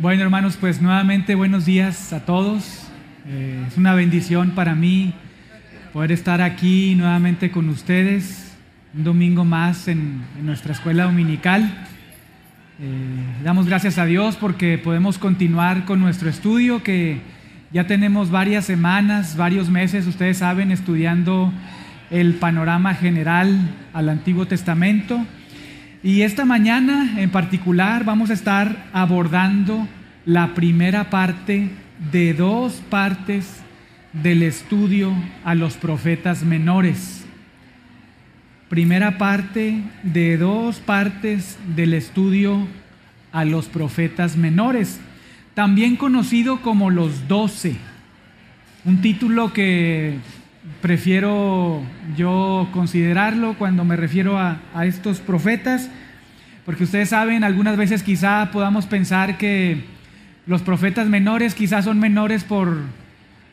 Bueno, hermanos, pues nuevamente buenos días a todos. Eh, es una bendición para mí poder estar aquí nuevamente con ustedes, un domingo más en, nuestra escuela dominical. Eh, damos gracias a Dios porque podemos continuar con nuestro estudio que ya tenemos varias semanas, varios meses, ustedes saben, estudiando el panorama general al Antiguo Testamento. Y esta mañana en particular vamos a estar abordando la primera parte de dos partes del estudio a los profetas menores. Primera parte de dos partes del estudio a los profetas menores, también conocido como los doce. Un título que prefiero yo considerarlo cuando me refiero a, estos profetas, porque ustedes saben, algunas veces quizá podamos pensar que los profetas menores quizás son menores por,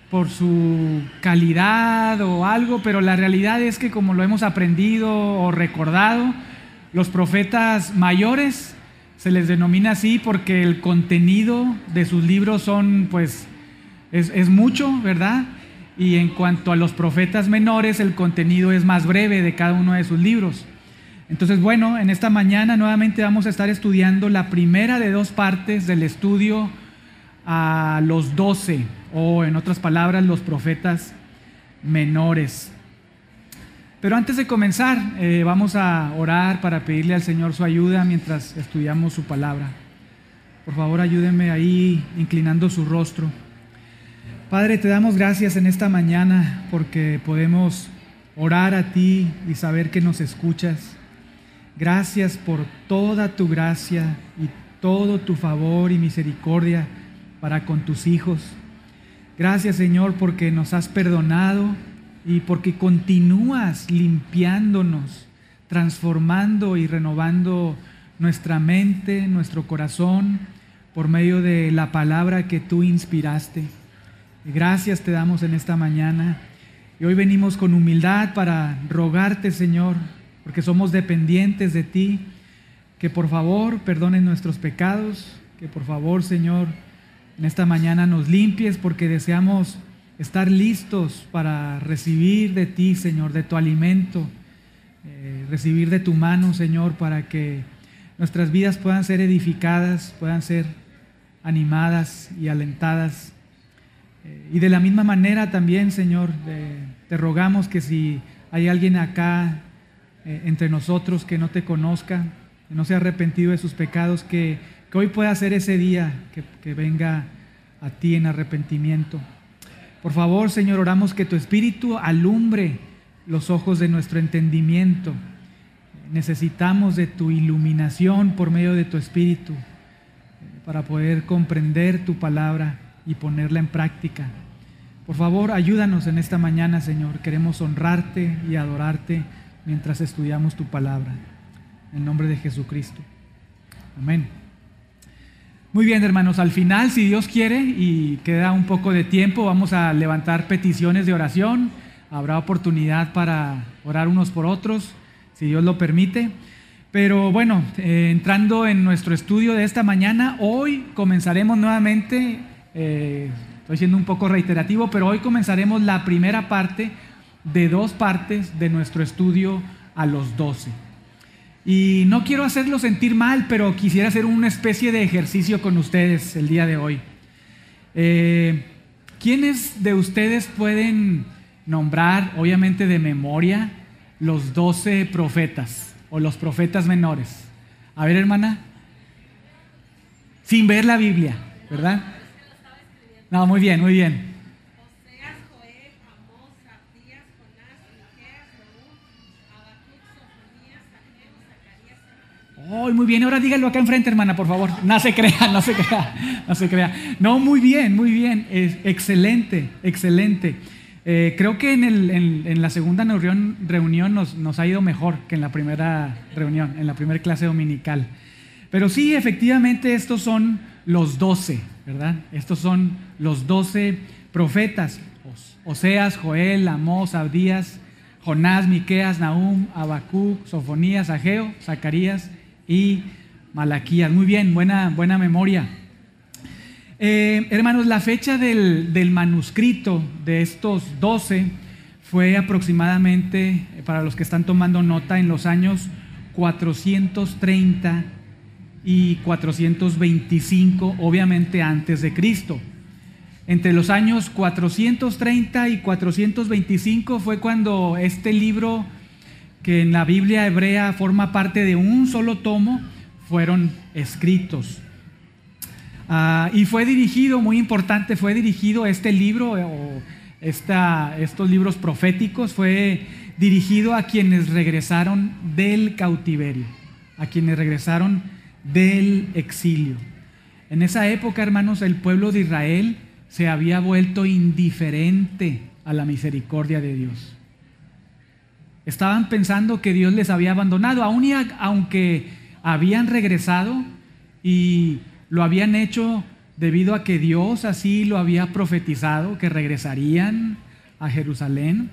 por su calidad o algo, pero la realidad es que como lo hemos aprendido o recordado, los profetas mayores se les denomina así porque el contenido de sus libros son, pues, es, es mucho, ¿verdad? Y en cuanto a los profetas menores, el contenido es más breve de cada uno de sus libros. Entonces, bueno, en esta mañana nuevamente vamos a estar estudiando la primera de dos partes del estudio a los doce, o en otras palabras, los profetas menores. Pero antes de comenzar, eh, vamos a orar para pedirle al Señor su ayuda mientras estudiamos su palabra. Por favor, ayúdenme ahí inclinando su rostro. Padre, te damos gracias en esta mañana porque podemos orar a ti y saber que nos escuchas. Gracias por toda tu gracia y todo tu favor y misericordia para con tus hijos. Gracias Señor porque nos has perdonado y porque continúas limpiándonos, transformando y renovando nuestra mente, nuestro corazón, por medio de la palabra que tú inspiraste. Gracias te damos en esta mañana. Y hoy venimos con humildad para rogarte, Señor, porque somos dependientes de ti, que por favor perdones nuestros pecados, que por favor, Señor, en esta mañana nos limpies porque deseamos estar listos para recibir de ti, Señor, de tu alimento, eh, recibir de tu mano, Señor, para que nuestras vidas puedan ser edificadas, puedan ser animadas y alentadas eh, y de la misma manera también, Señor, te rogamos que si hay alguien acá eh, entre nosotros que no te conozca, que no se ha arrepentido de sus pecados, que, hoy pueda ser ese día que, que venga a ti en arrepentimiento. Por favor, Señor, oramos que tu Espíritu alumbre los ojos de nuestro entendimiento. Necesitamos de tu iluminación por medio de tu Espíritu eh, para poder comprender tu palabra y ponerla en práctica. Por favor, ayúdanos en esta mañana, Señor. Queremos honrarte y adorarte mientras estudiamos tu palabra. En nombre de Jesucristo. Amén. Muy bien, hermanos, al final, si Dios quiere y queda un poco de tiempo, vamos a levantar peticiones de oración. Habrá oportunidad para orar unos por otros, si Dios lo permite. Pero bueno, eh, entrando en nuestro estudio de esta mañana, hoy comenzaremos nuevamente eh, estoy siendo un poco reiterativo, pero hoy comenzaremos la primera parte de dos partes de nuestro estudio a los doce. Y no quiero hacerlo sentir mal, pero quisiera hacer una especie de ejercicio con ustedes el día de hoy. Eh, ¿Quiénes de ustedes pueden nombrar, obviamente de memoria, los doce profetas o los profetas menores? A ver, hermana. Sin ver la Biblia, ¿verdad? No, muy bien, muy bien. Oh, muy bien, ahora dígalo acá enfrente, hermana, por favor. No se crea, no se crea, no se crea. No, muy bien, muy bien. Es excelente, excelente. Eh, creo que en, el, en, la segunda reunión, reunión nos, nos, ha ido mejor que en la primera reunión, en la primera clase dominical. Pero sí, efectivamente, estos son los doce, ¿verdad? Estos son los doce profetas, Oseas, Joel, Amós, Abdías, Jonás, Miqueas, Nahum, Habacuc, Sofonías, Ageo, Zacarías y Malaquías. Muy bien, buena, buena memoria. Eh, hermanos, la fecha del, del, manuscrito de estos 12 fue aproximadamente, para los que están tomando nota, en los años 430 y 425, obviamente antes de Cristo. Entre los años 430 y 425 fue cuando este libro, que en la Biblia hebrea forma parte de un solo tomo, fueron escritos. Ah, y fue dirigido, muy importante, fue dirigido este libro, o esta, estos libros proféticos, fue dirigido a quienes regresaron del cautiverio, a quienes regresaron del exilio. En esa época, hermanos, el pueblo de Israel se había vuelto indiferente a la misericordia de Dios. Estaban pensando que Dios les había abandonado, aun y aunque habían regresado y lo habían hecho debido a que Dios así lo había profetizado, que regresarían a Jerusalén.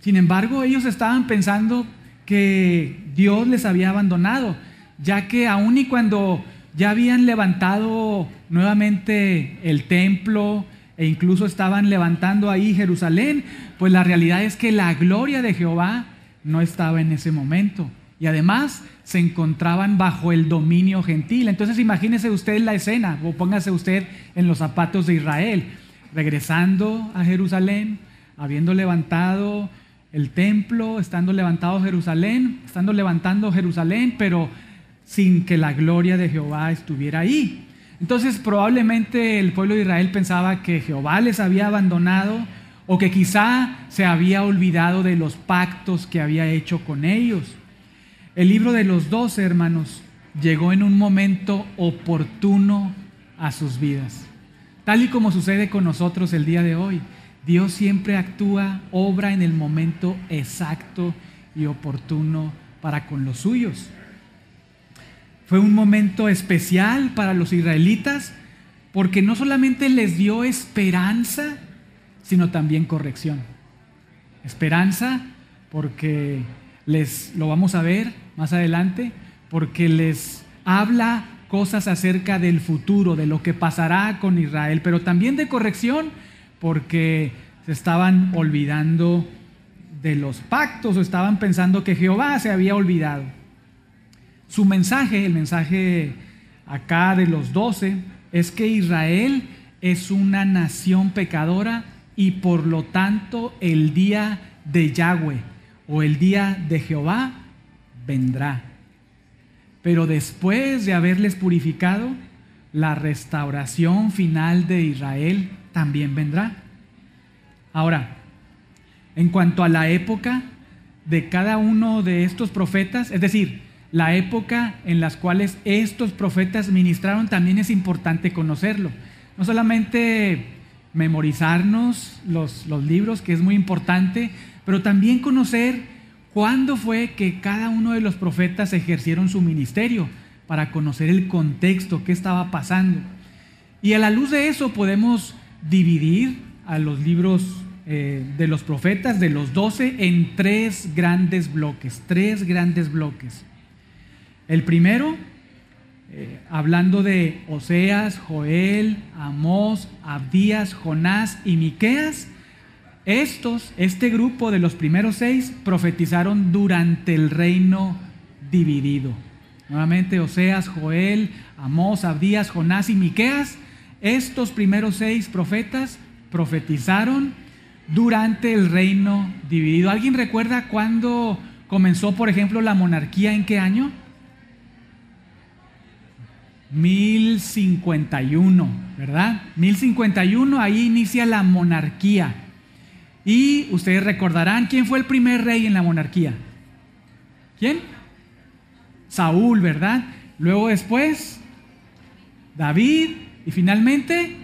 Sin embargo, ellos estaban pensando que Dios les había abandonado, ya que aun y cuando ya habían levantado nuevamente el templo e incluso estaban levantando ahí Jerusalén, pues la realidad es que la gloria de Jehová no estaba en ese momento. Y además se encontraban bajo el dominio gentil. Entonces imagínese usted la escena, o póngase usted en los zapatos de Israel, regresando a Jerusalén, habiendo levantado el templo, estando levantado Jerusalén, estando levantando Jerusalén, pero sin que la gloria de Jehová estuviera ahí. Entonces probablemente el pueblo de Israel pensaba que Jehová les había abandonado o que quizá se había olvidado de los pactos que había hecho con ellos. El libro de los doce hermanos llegó en un momento oportuno a sus vidas. Tal y como sucede con nosotros el día de hoy, Dios siempre actúa, obra en el momento exacto y oportuno para con los suyos. Fue un momento especial para los israelitas porque no solamente les dio esperanza, sino también corrección. Esperanza porque les lo vamos a ver más adelante, porque les habla cosas acerca del futuro, de lo que pasará con Israel, pero también de corrección porque se estaban olvidando de los pactos o estaban pensando que Jehová se había olvidado. Su mensaje, el mensaje acá de los doce, es que Israel es una nación pecadora y por lo tanto el día de Yahweh o el día de Jehová vendrá. Pero después de haberles purificado, la restauración final de Israel también vendrá. Ahora, en cuanto a la época de cada uno de estos profetas, es decir, la época en las cuales estos profetas ministraron también es importante conocerlo. No solamente memorizarnos los, libros, que es muy importante, pero también conocer cuándo fue que cada uno de los profetas ejercieron su ministerio, para conocer el contexto, qué estaba pasando. Y a la luz de eso podemos dividir a los libros eh, de los profetas, de los doce, en tres grandes bloques, tres grandes bloques. El primero, eh, hablando de Oseas, Joel, Amós, Abdías, Jonás y Miqueas, estos, este grupo de los primeros seis, profetizaron durante el reino dividido. Nuevamente, Oseas, Joel, Amós, Abdías, Jonás y Miqueas, estos primeros seis profetas profetizaron durante el reino dividido. ¿Alguien recuerda cuándo comenzó, por ejemplo, la monarquía? ¿En qué año? 1051, ¿verdad? 1051, ahí inicia la monarquía. Y ustedes recordarán quién fue el primer rey en la monarquía. ¿Quién? Saúl, ¿verdad? Luego después, David y finalmente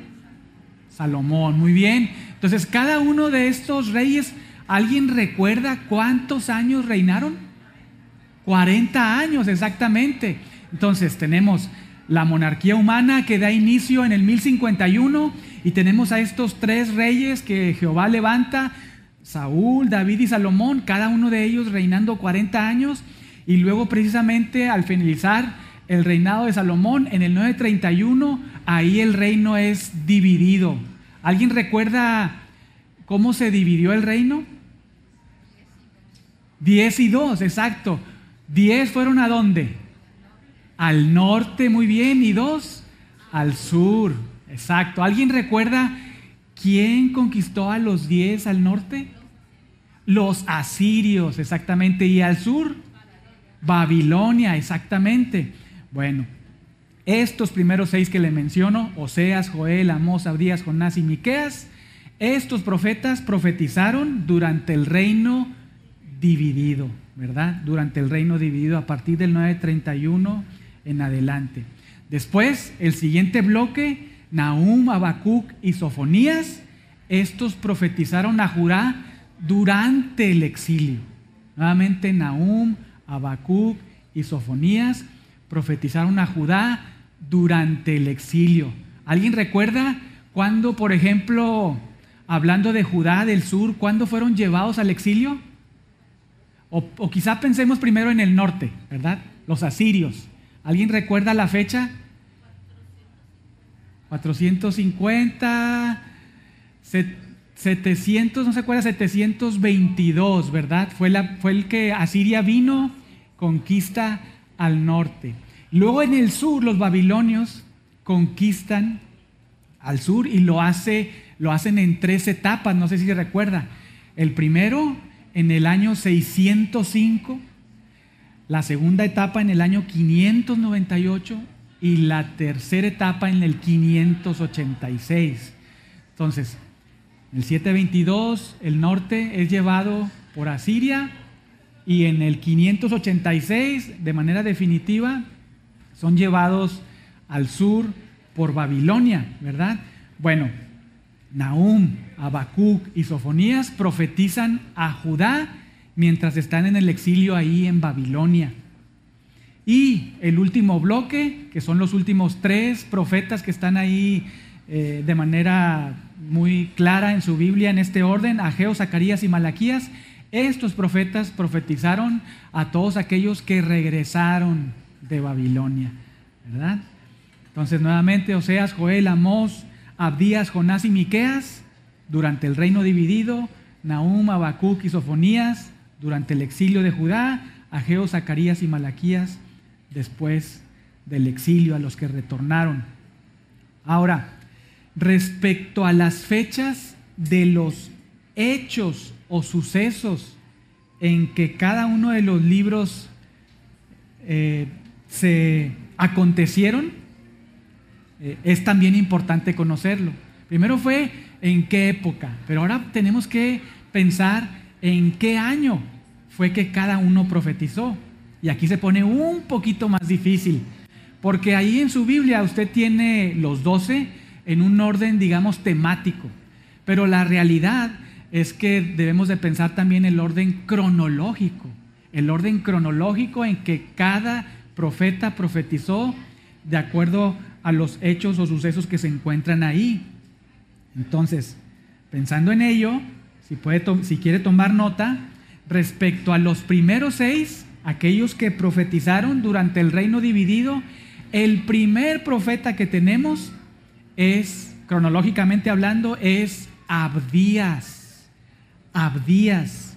Salomón. Muy bien. Entonces, cada uno de estos reyes, ¿alguien recuerda cuántos años reinaron? 40 años, exactamente. Entonces, tenemos la monarquía humana que da inicio en el 1051 y tenemos a estos tres reyes que Jehová levanta, Saúl, David y Salomón, cada uno de ellos reinando 40 años y luego precisamente al finalizar el reinado de Salomón, en el 931, ahí el reino es dividido. ¿Alguien recuerda cómo se dividió el reino? Diez y dos, exacto. Diez fueron a dónde? Al norte, muy bien, y dos al sur, exacto. ¿Alguien recuerda quién conquistó a los diez al norte? Los asirios, exactamente. ¿Y al sur? Babilonia, exactamente. Bueno, estos primeros seis que le menciono, Oseas, Joel, Amós, Abdías, Jonás y Miqueas, estos profetas profetizaron durante el reino dividido, ¿verdad? Durante el reino dividido a partir del 931 en adelante. Después, el siguiente bloque, Nahum, Habacuc y Sofonías, estos profetizaron a Judá durante el exilio. Nuevamente, Nahum, Habacuc y Sofonías profetizaron a Judá durante el exilio. ¿Alguien recuerda cuando, por ejemplo, hablando de Judá del sur, cuándo fueron llevados al exilio? O, o, quizá pensemos primero en el norte, ¿verdad? Los asirios. ¿Alguien recuerda la fecha? 450, 700, no se acuerda, 722, ¿verdad? Fue, fue el que Asiria vino, conquista al norte. Luego en el sur los babilonios conquistan al sur y lo, hace, lo hacen en tres etapas, no sé si se recuerda. El primero en el año 605, la segunda etapa en el año 598 y la tercera etapa en el 586. Entonces, en el 722 el norte es llevado por Asiria y en el 586 de manera definitiva son llevados al sur por Babilonia, ¿verdad? Bueno, Nahum, Habacuc y Sofonías profetizan a Judá mientras están en el exilio ahí en Babilonia. Y el último bloque, que son los últimos tres profetas que están ahí eh, de manera muy clara en su Biblia en este orden, Ageo, Zacarías y Malaquías, estos profetas profetizaron a todos aquellos que regresaron de Babilonia, ¿verdad? Entonces nuevamente Oseas, Joel, Amós, Abdías, Jonás y Miqueas durante el reino dividido, Nahum, Habacuc y Sofonías durante el exilio de Judá, Ageo, Zacarías y Malaquías después del exilio a los que retornaron. Ahora, respecto a las fechas de los hechos o sucesos en que cada uno de los libros eh, se acontecieron, eh, es también importante conocerlo. Primero fue en qué época, pero ahora tenemos que pensar en qué año fue que cada uno profetizó. Y aquí se pone un poquito más difícil, porque ahí en su Biblia usted tiene los doce en un orden, digamos, temático, pero la realidad es que debemos de pensar también el orden cronológico, el orden cronológico en que cada profeta profetizó de acuerdo a los hechos o sucesos que se encuentran ahí. Entonces, pensando en ello, si, puede si quiere tomar nota, respecto a los primeros seis, aquellos que profetizaron durante el reino dividido, el primer profeta que tenemos es, cronológicamente hablando, es Abdías. Abdías.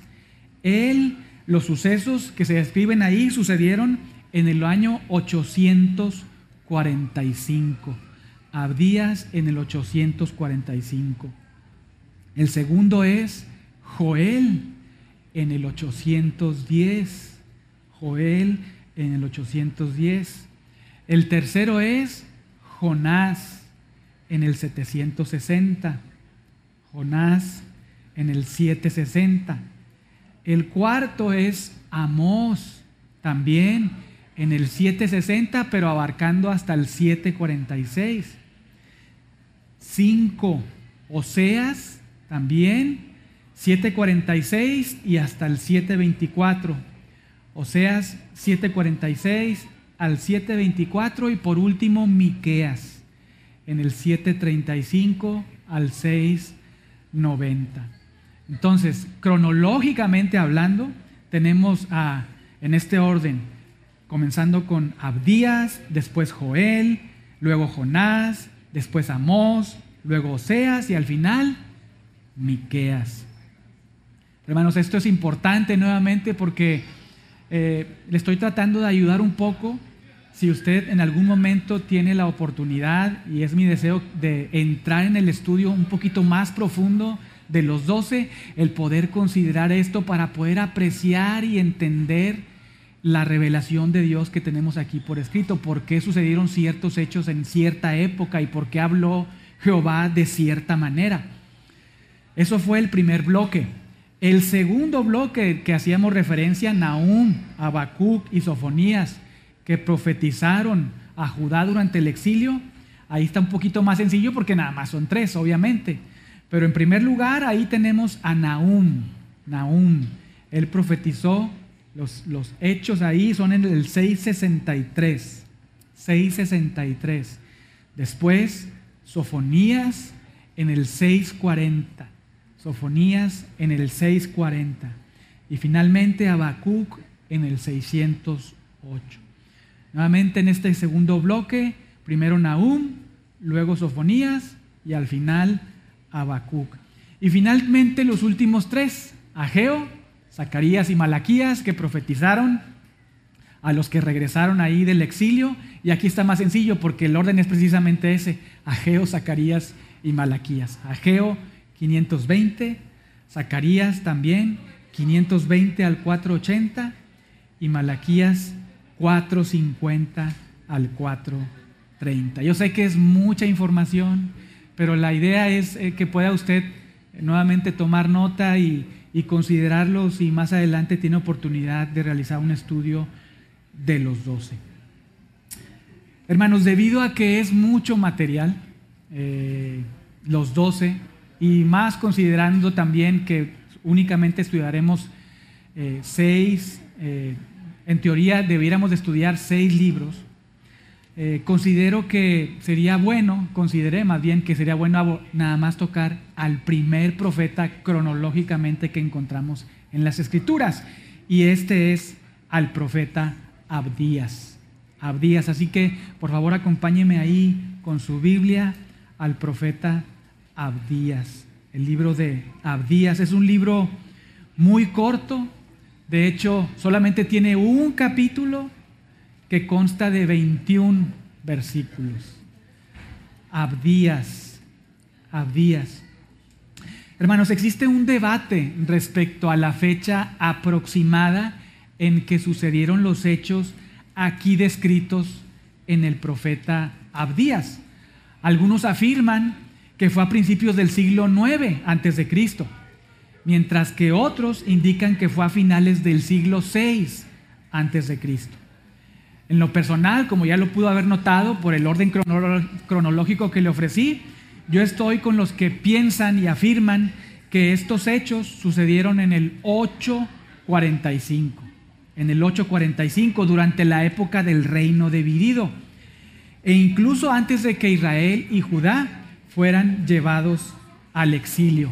Él, los sucesos que se describen ahí sucedieron en el año 845. Abdías en el 845. El segundo es Joel en el 810. Joel en el 810. El tercero es Jonás en el 760. Jonás en el 760. El cuarto es Amós, también en el 760, pero abarcando hasta el 746. Cinco, Oseas, también 746 y hasta el 724. Oseas 7:46 al 7:24 y por último Miqueas en el 7:35 al 6:90. Entonces, cronológicamente hablando, tenemos a en este orden comenzando con Abdías, después Joel, luego Jonás, después Amós, luego Oseas y al final Miqueas. Hermanos, esto es importante nuevamente porque eh, le estoy tratando de ayudar un poco. Si usted en algún momento tiene la oportunidad, y es mi deseo de entrar en el estudio un poquito más profundo de los doce, el poder considerar esto para poder apreciar y entender la revelación de Dios que tenemos aquí por escrito, por qué sucedieron ciertos hechos en cierta época y por qué habló Jehová de cierta manera. Eso fue el primer bloque. El segundo bloque que hacíamos referencia, Nahum, Habacuc y Sofonías, que profetizaron a Judá durante el exilio, ahí está un poquito más sencillo porque nada más son tres, obviamente. Pero en primer lugar, ahí tenemos a Nahum. Nahum, él profetizó, los, los hechos ahí son en el 663. 663. Después, Sofonías en el 640. Sofonías en el 640 y finalmente Habacuc en el 608. Nuevamente en este segundo bloque, primero Nahum, luego Sofonías y al final Habacuc. Y finalmente los últimos tres, Ageo, Zacarías y Malaquías, que profetizaron a los que regresaron ahí del exilio. Y aquí está más sencillo porque el orden es precisamente ese, Ageo, Zacarías y Malaquías. Ageo 520, Zacarías también 520 al 480 y Malaquías 450 al 430. Yo sé que es mucha información, pero la idea es eh, que pueda usted nuevamente tomar nota y, y considerarlo si más adelante tiene oportunidad de realizar un estudio de los 12. Hermanos, debido a que es mucho material, eh, los 12, y más considerando también que únicamente estudiaremos eh, seis, eh, en teoría debiéramos estudiar seis libros, eh, considero que sería bueno, consideré más bien que sería bueno nada más tocar al primer profeta cronológicamente que encontramos en las escrituras, y este es al profeta Abdías. Abdías, así que por favor acompáñeme ahí con su Biblia al profeta Abdías. El libro de Abdías es un libro muy corto, de hecho solamente tiene un capítulo que consta de 21 versículos. Abdías, Abdías. Hermanos, existe un debate respecto a la fecha aproximada en que sucedieron los hechos aquí descritos en el profeta Abdías. Algunos afirman que fue a principios del siglo IX antes de Cristo, mientras que otros indican que fue a finales del siglo VI antes de Cristo. En lo personal, como ya lo pudo haber notado por el orden cronológico que le ofrecí, yo estoy con los que piensan y afirman que estos hechos sucedieron en el 845, en el 845 durante la época del reino dividido, e incluso antes de que Israel y Judá fueran llevados al exilio.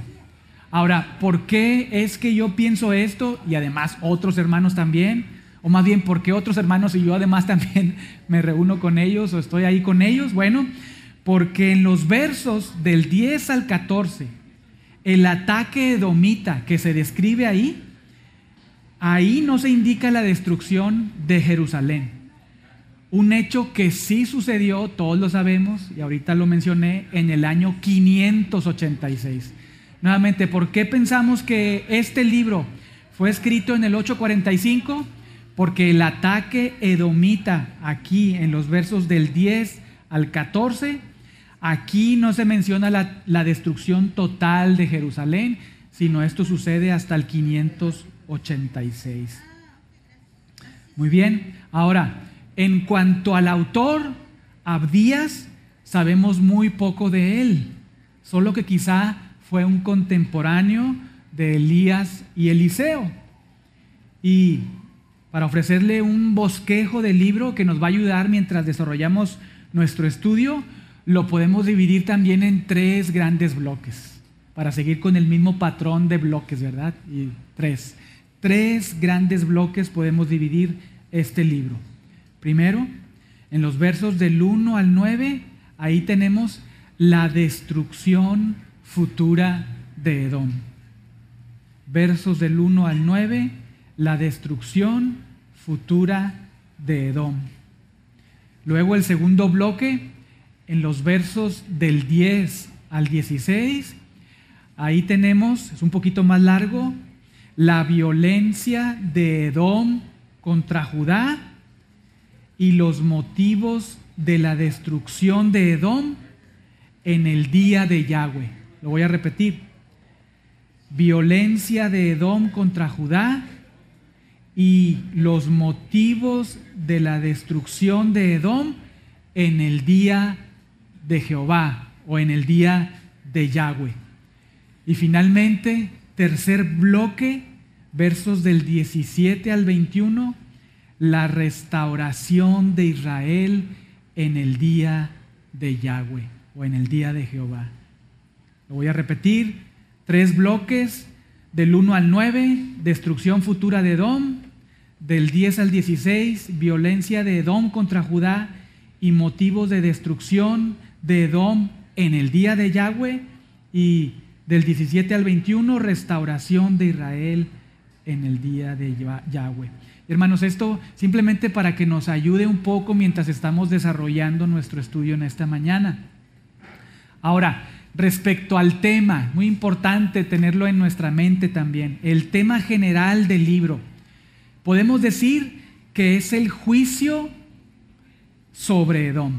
Ahora, ¿por qué es que yo pienso esto y además otros hermanos también? O más bien, ¿por qué otros hermanos y yo además también me reúno con ellos o estoy ahí con ellos? Bueno, porque en los versos del 10 al 14, el ataque edomita que se describe ahí, ahí no se indica la destrucción de Jerusalén. Un hecho que sí sucedió, todos lo sabemos, y ahorita lo mencioné, en el año 586. Nuevamente, ¿por qué pensamos que este libro fue escrito en el 845? Porque el ataque edomita aquí en los versos del 10 al 14, aquí no se menciona la, destrucción total de Jerusalén, sino esto sucede hasta el 586. Muy bien, ahora, en cuanto al autor, Abdías, sabemos muy poco de él, solo que quizá fue un contemporáneo de Elías y Eliseo. Y para ofrecerle un bosquejo del libro que nos va a ayudar mientras desarrollamos nuestro estudio, lo podemos dividir también en tres grandes bloques, para seguir con el mismo patrón de bloques, ¿verdad? Y tres. Tres grandes bloques podemos dividir este libro. Primero, en los versos del 1 al 9, ahí tenemos la destrucción futura de Edom. Versos del 1 al 9, la destrucción futura de Edom. Luego el segundo bloque, en los versos del 10 al 16, ahí tenemos, es un poquito más largo, la violencia de Edom contra Judá y los motivos de la destrucción de Edom en el día de Yahweh. Lo voy a repetir. Violencia de Edom contra Judá y los motivos de la destrucción de Edom en el día de Jehová o en el día de Yahweh. Y finalmente, tercer bloque, versos del 17 al 21, la restauración de Israel en el día de Yahweh o en el día de Jehová. Lo voy a repetir, tres bloques, del 1 al 9, destrucción futura de Edom, del 10 al 16, violencia de Edom contra Judá y motivos de destrucción de Edom en el día de Yahweh, y del 17 al 21, restauración de Israel en el día de Yahweh. Hermanos, esto simplemente para que nos ayude un poco mientras estamos desarrollando nuestro estudio en esta mañana. Ahora, respecto al tema, muy importante tenerlo en nuestra mente también, el tema general del libro. Podemos decir que es el juicio sobre Edom.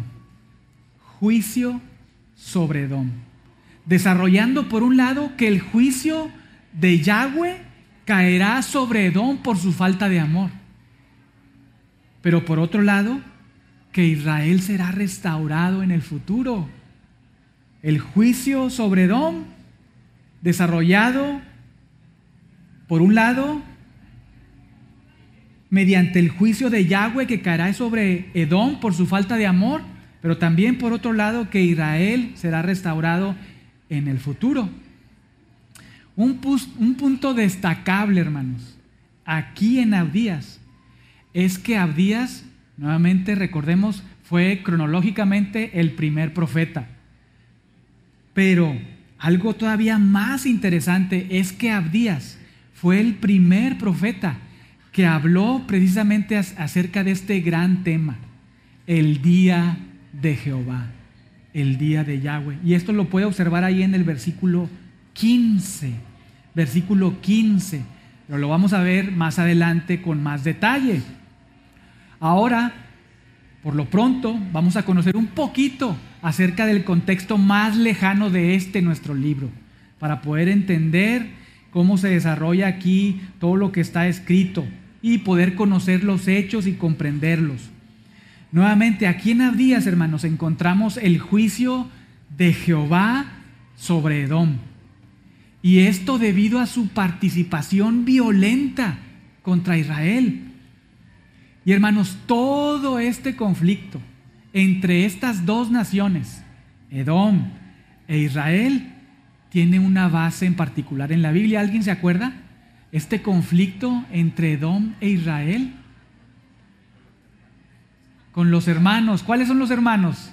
Juicio sobre Edom. Desarrollando por un lado que el juicio de Yahweh caerá sobre Edom por su falta de amor. Pero por otro lado, que Israel será restaurado en el futuro el juicio sobre Edom, desarrollado, por un lado, mediante el juicio de Yahweh que caerá sobre Edom por su falta de amor, pero también por otro lado que Israel será restaurado en el futuro. Un, un punto destacable, hermanos, aquí en Abdías, es que Abdías, nuevamente recordemos, fue cronológicamente el primer profeta. Pero algo todavía más interesante es que Abdías fue el primer profeta que habló precisamente acerca de este gran tema, el día de Jehová, el día de Yahweh. Y esto lo puede observar ahí en el versículo 15, versículo 15, pero lo vamos a ver más adelante con más detalle. Ahora, por lo pronto, vamos a conocer un poquito acerca del contexto más lejano de este nuestro libro, para poder entender cómo se desarrolla aquí todo lo que está escrito y poder conocer los hechos y comprenderlos. Nuevamente, aquí en Abdías, hermanos, encontramos el juicio de Jehová sobre Edom. Y esto debido a su participación violenta contra Israel. Y hermanos, todo este conflicto entre estas dos naciones, Edom e Israel, tiene una base en particular en la Biblia. ¿Alguien se acuerda? Este conflicto entre Edom e Israel con los hermanos. ¿Cuáles son los hermanos?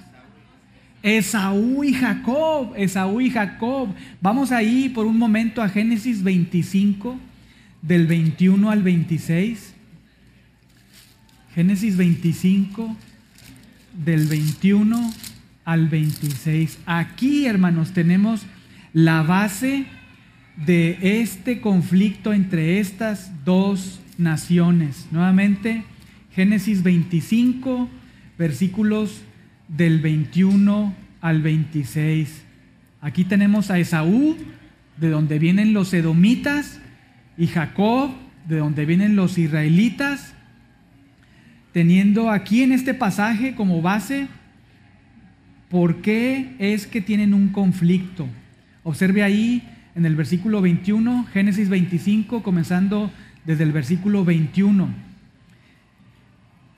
Esaú y Jacob, Esaú y Jacob. Vamos ahí por un momento a Génesis 25, del 21 al 26. Génesis 25, del 21 al 26. Aquí, hermanos, tenemos la base de este conflicto entre estas dos naciones. Nuevamente, Génesis 25, versículos del 21 al 26. Aquí tenemos a Esaú, de donde vienen los edomitas, y Jacob, de donde vienen los israelitas teniendo aquí en este pasaje como base por qué es que tienen un conflicto. Observe ahí en el versículo 21, Génesis 25, comenzando desde el versículo 21.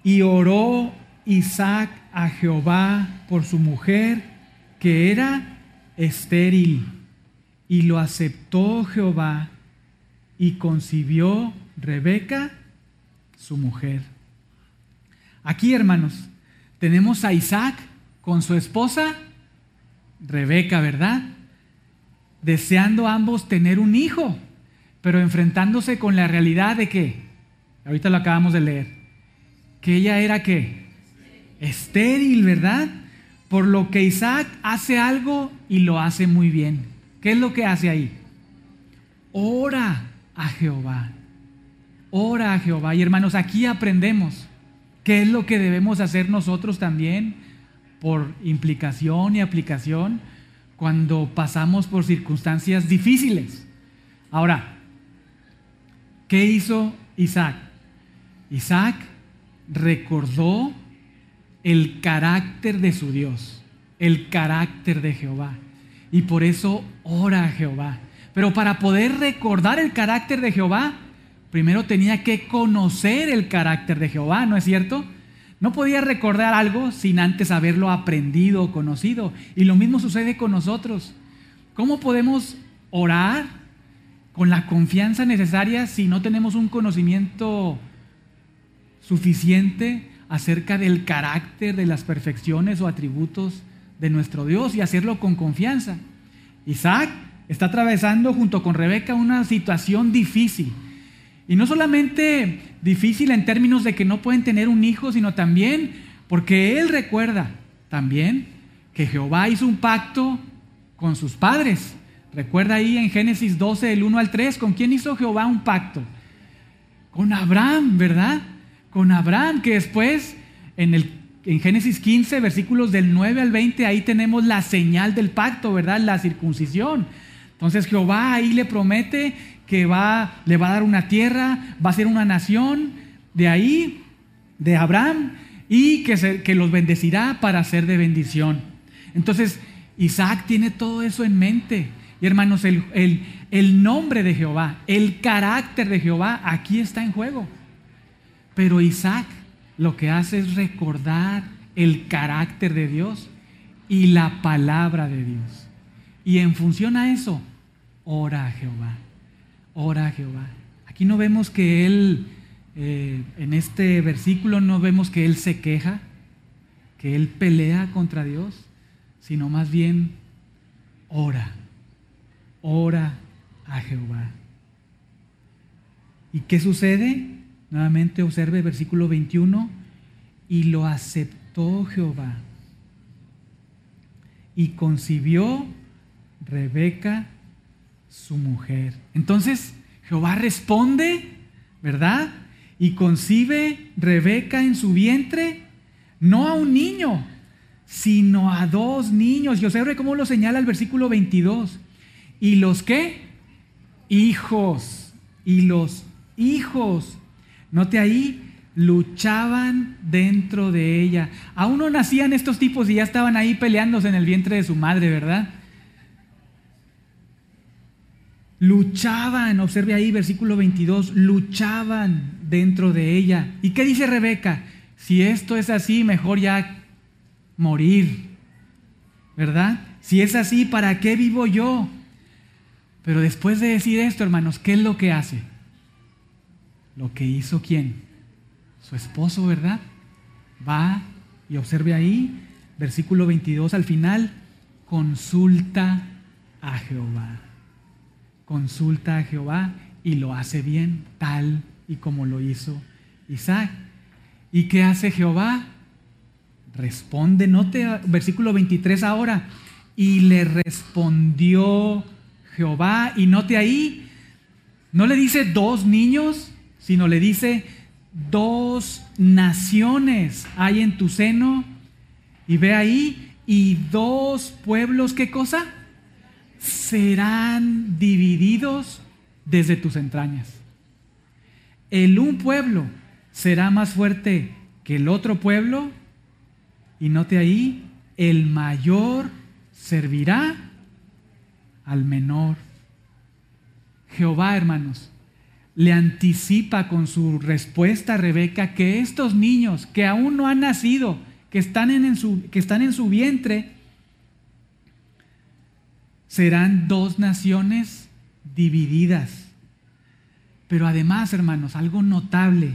Y oró Isaac a Jehová por su mujer, que era estéril, y lo aceptó Jehová, y concibió Rebeca, su mujer. Aquí, hermanos, tenemos a Isaac con su esposa, Rebeca, ¿verdad? Deseando ambos tener un hijo, pero enfrentándose con la realidad de que, ahorita lo acabamos de leer, que ella era que estéril, ¿verdad? Por lo que Isaac hace algo y lo hace muy bien. ¿Qué es lo que hace ahí? Ora a Jehová. Ora a Jehová. Y hermanos, aquí aprendemos qué es lo que debemos hacer nosotros también por implicación y aplicación cuando pasamos por circunstancias difíciles. Ahora, ¿qué hizo Isaac? Isaac recordó el carácter de su Dios, el carácter de Jehová. Y por eso ora a Jehová. Pero para poder recordar el carácter de Jehová, primero tenía que conocer el carácter de Jehová, ¿no es cierto? No podía recordar algo sin antes haberlo aprendido o conocido. Y lo mismo sucede con nosotros. ¿Cómo podemos orar con la confianza necesaria si no tenemos un conocimiento suficiente acerca del carácter, de las perfecciones o atributos de nuestro Dios y hacerlo con confianza? Isaac está atravesando junto con Rebeca una situación difícil. Y no solamente difícil en términos de que no pueden tener un hijo, sino también porque él recuerda también que Jehová hizo un pacto con sus padres. Recuerda ahí en Génesis 12, del 1 al 3, ¿con quién hizo Jehová un pacto? Con Abraham, ¿verdad? Con Abraham, que después en, el, en Génesis 15, versículos del 9 al 20, ahí tenemos la señal del pacto, ¿verdad? La circuncisión. Entonces Jehová ahí le promete que va, le va a dar una tierra, va a ser una nación de ahí, de Abraham, y que, que los bendecirá para ser de bendición. Entonces Isaac tiene todo eso en mente. Y hermanos, el, el, el nombre de Jehová, el carácter de Jehová, aquí está en juego. Pero Isaac lo que hace es recordar el carácter de Dios y la palabra de Dios. Y en función a eso, ora a Jehová, ora a Jehová. Aquí no vemos que Él, eh, en este versículo no vemos que Él se queja, que Él pelea contra Dios, sino más bien ora, ora a Jehová. ¿Y qué sucede? Nuevamente observe versículo 21, y lo aceptó Jehová. Y concibió Rebeca su mujer. Entonces Jehová responde, ¿verdad? Y concibe Rebeca en su vientre, no a un niño, sino a dos niños. Y observe cómo lo señala el versículo 22. ¿Y los qué? Hijos. Y los hijos. Note ahí, luchaban dentro de ella. Aún no nacían estos tipos y ya estaban ahí peleándose en el vientre de su madre, ¿verdad? luchaban, observe ahí versículo 22, luchaban dentro de ella. ¿Y qué dice Rebeca? Si esto es así, mejor ya morir, ¿verdad? Si es así, ¿para qué vivo yo? Pero después de decir esto, hermanos, ¿qué es lo que hace? Lo que hizo quién? Su esposo, ¿verdad? Va y observe ahí, versículo 22 al final, consulta a Jehová consulta a Jehová y lo hace bien, tal y como lo hizo Isaac. ¿Y qué hace Jehová? Responde, note versículo 23 ahora, y le respondió Jehová, y note ahí, no le dice dos niños, sino le dice dos naciones hay en tu seno, y ve ahí, y dos pueblos, ¿qué cosa? serán divididos desde tus entrañas. El un pueblo será más fuerte que el otro pueblo y note ahí, el mayor servirá al menor. Jehová, hermanos, le anticipa con su respuesta a Rebeca que estos niños que aún no han nacido, que están en, su, que están en su vientre, serán dos naciones divididas. Pero además, hermanos, algo notable,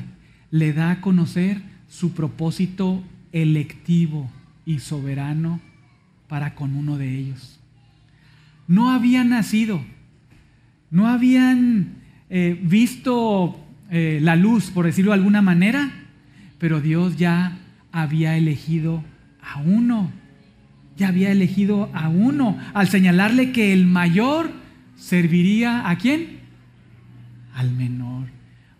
le da a conocer su propósito electivo y soberano para con uno de ellos. No habían nacido, no habían eh, visto eh, la luz, por decirlo de alguna manera, pero Dios ya había elegido a uno, ya había elegido a uno, al señalarle que el mayor serviría a quién? Al menor.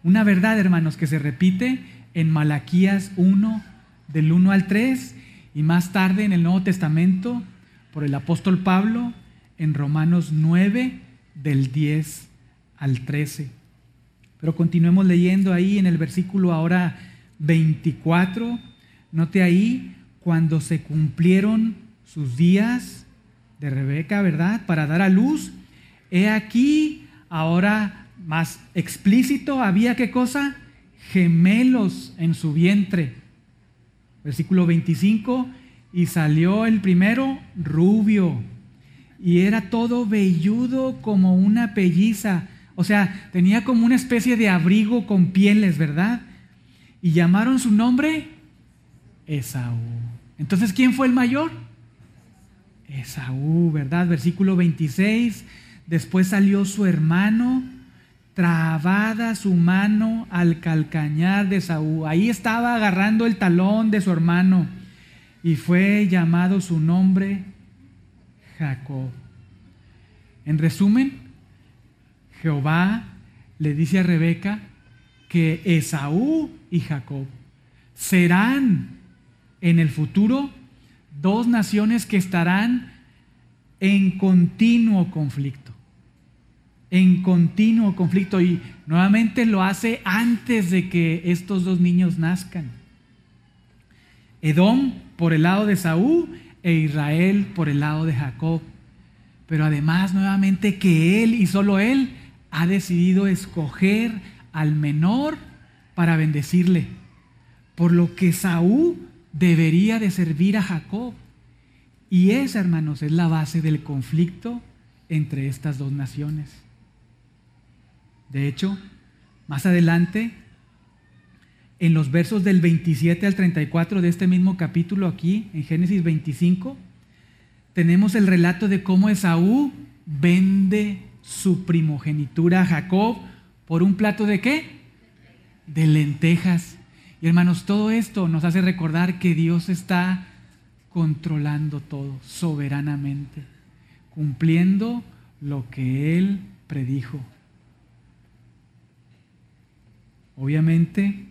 Una verdad, hermanos, que se repite en Malaquías 1, del 1 al 3, y más tarde en el Nuevo Testamento por el apóstol Pablo en Romanos 9, del 10 al 13. Pero continuemos leyendo ahí en el versículo ahora 24. Note ahí cuando se cumplieron sus días de Rebeca, ¿verdad? Para dar a luz. He aquí, ahora más explícito, había qué cosa? Gemelos en su vientre. Versículo 25, y salió el primero rubio, y era todo velludo como una pelliza o sea, tenía como una especie de abrigo con pieles, ¿verdad? Y llamaron su nombre Esaú. Entonces, ¿quién fue el mayor? Esaú, ¿verdad? Versículo 26. Después salió su hermano, trabada su mano al calcañar de Esaú. Ahí estaba agarrando el talón de su hermano y fue llamado su nombre Jacob. En resumen, Jehová le dice a Rebeca que Esaú y Jacob serán en el futuro dos naciones que estarán en continuo conflicto. En continuo conflicto. Y nuevamente lo hace antes de que estos dos niños nazcan. Edom por el lado de Saúl e Israel por el lado de Jacob. Pero además nuevamente que él y solo él ha decidido escoger al menor para bendecirle, por lo que Saúl debería de servir a Jacob. Y esa, hermanos, es la base del conflicto entre estas dos naciones. De hecho, más adelante, en los versos del 27 al 34 de este mismo capítulo aquí, en Génesis 25, tenemos el relato de cómo Esaú vende su primogenitura a Jacob por un plato de qué? De lentejas. Y hermanos, todo esto nos hace recordar que Dios está controlando todo soberanamente, cumpliendo lo que Él predijo. Obviamente,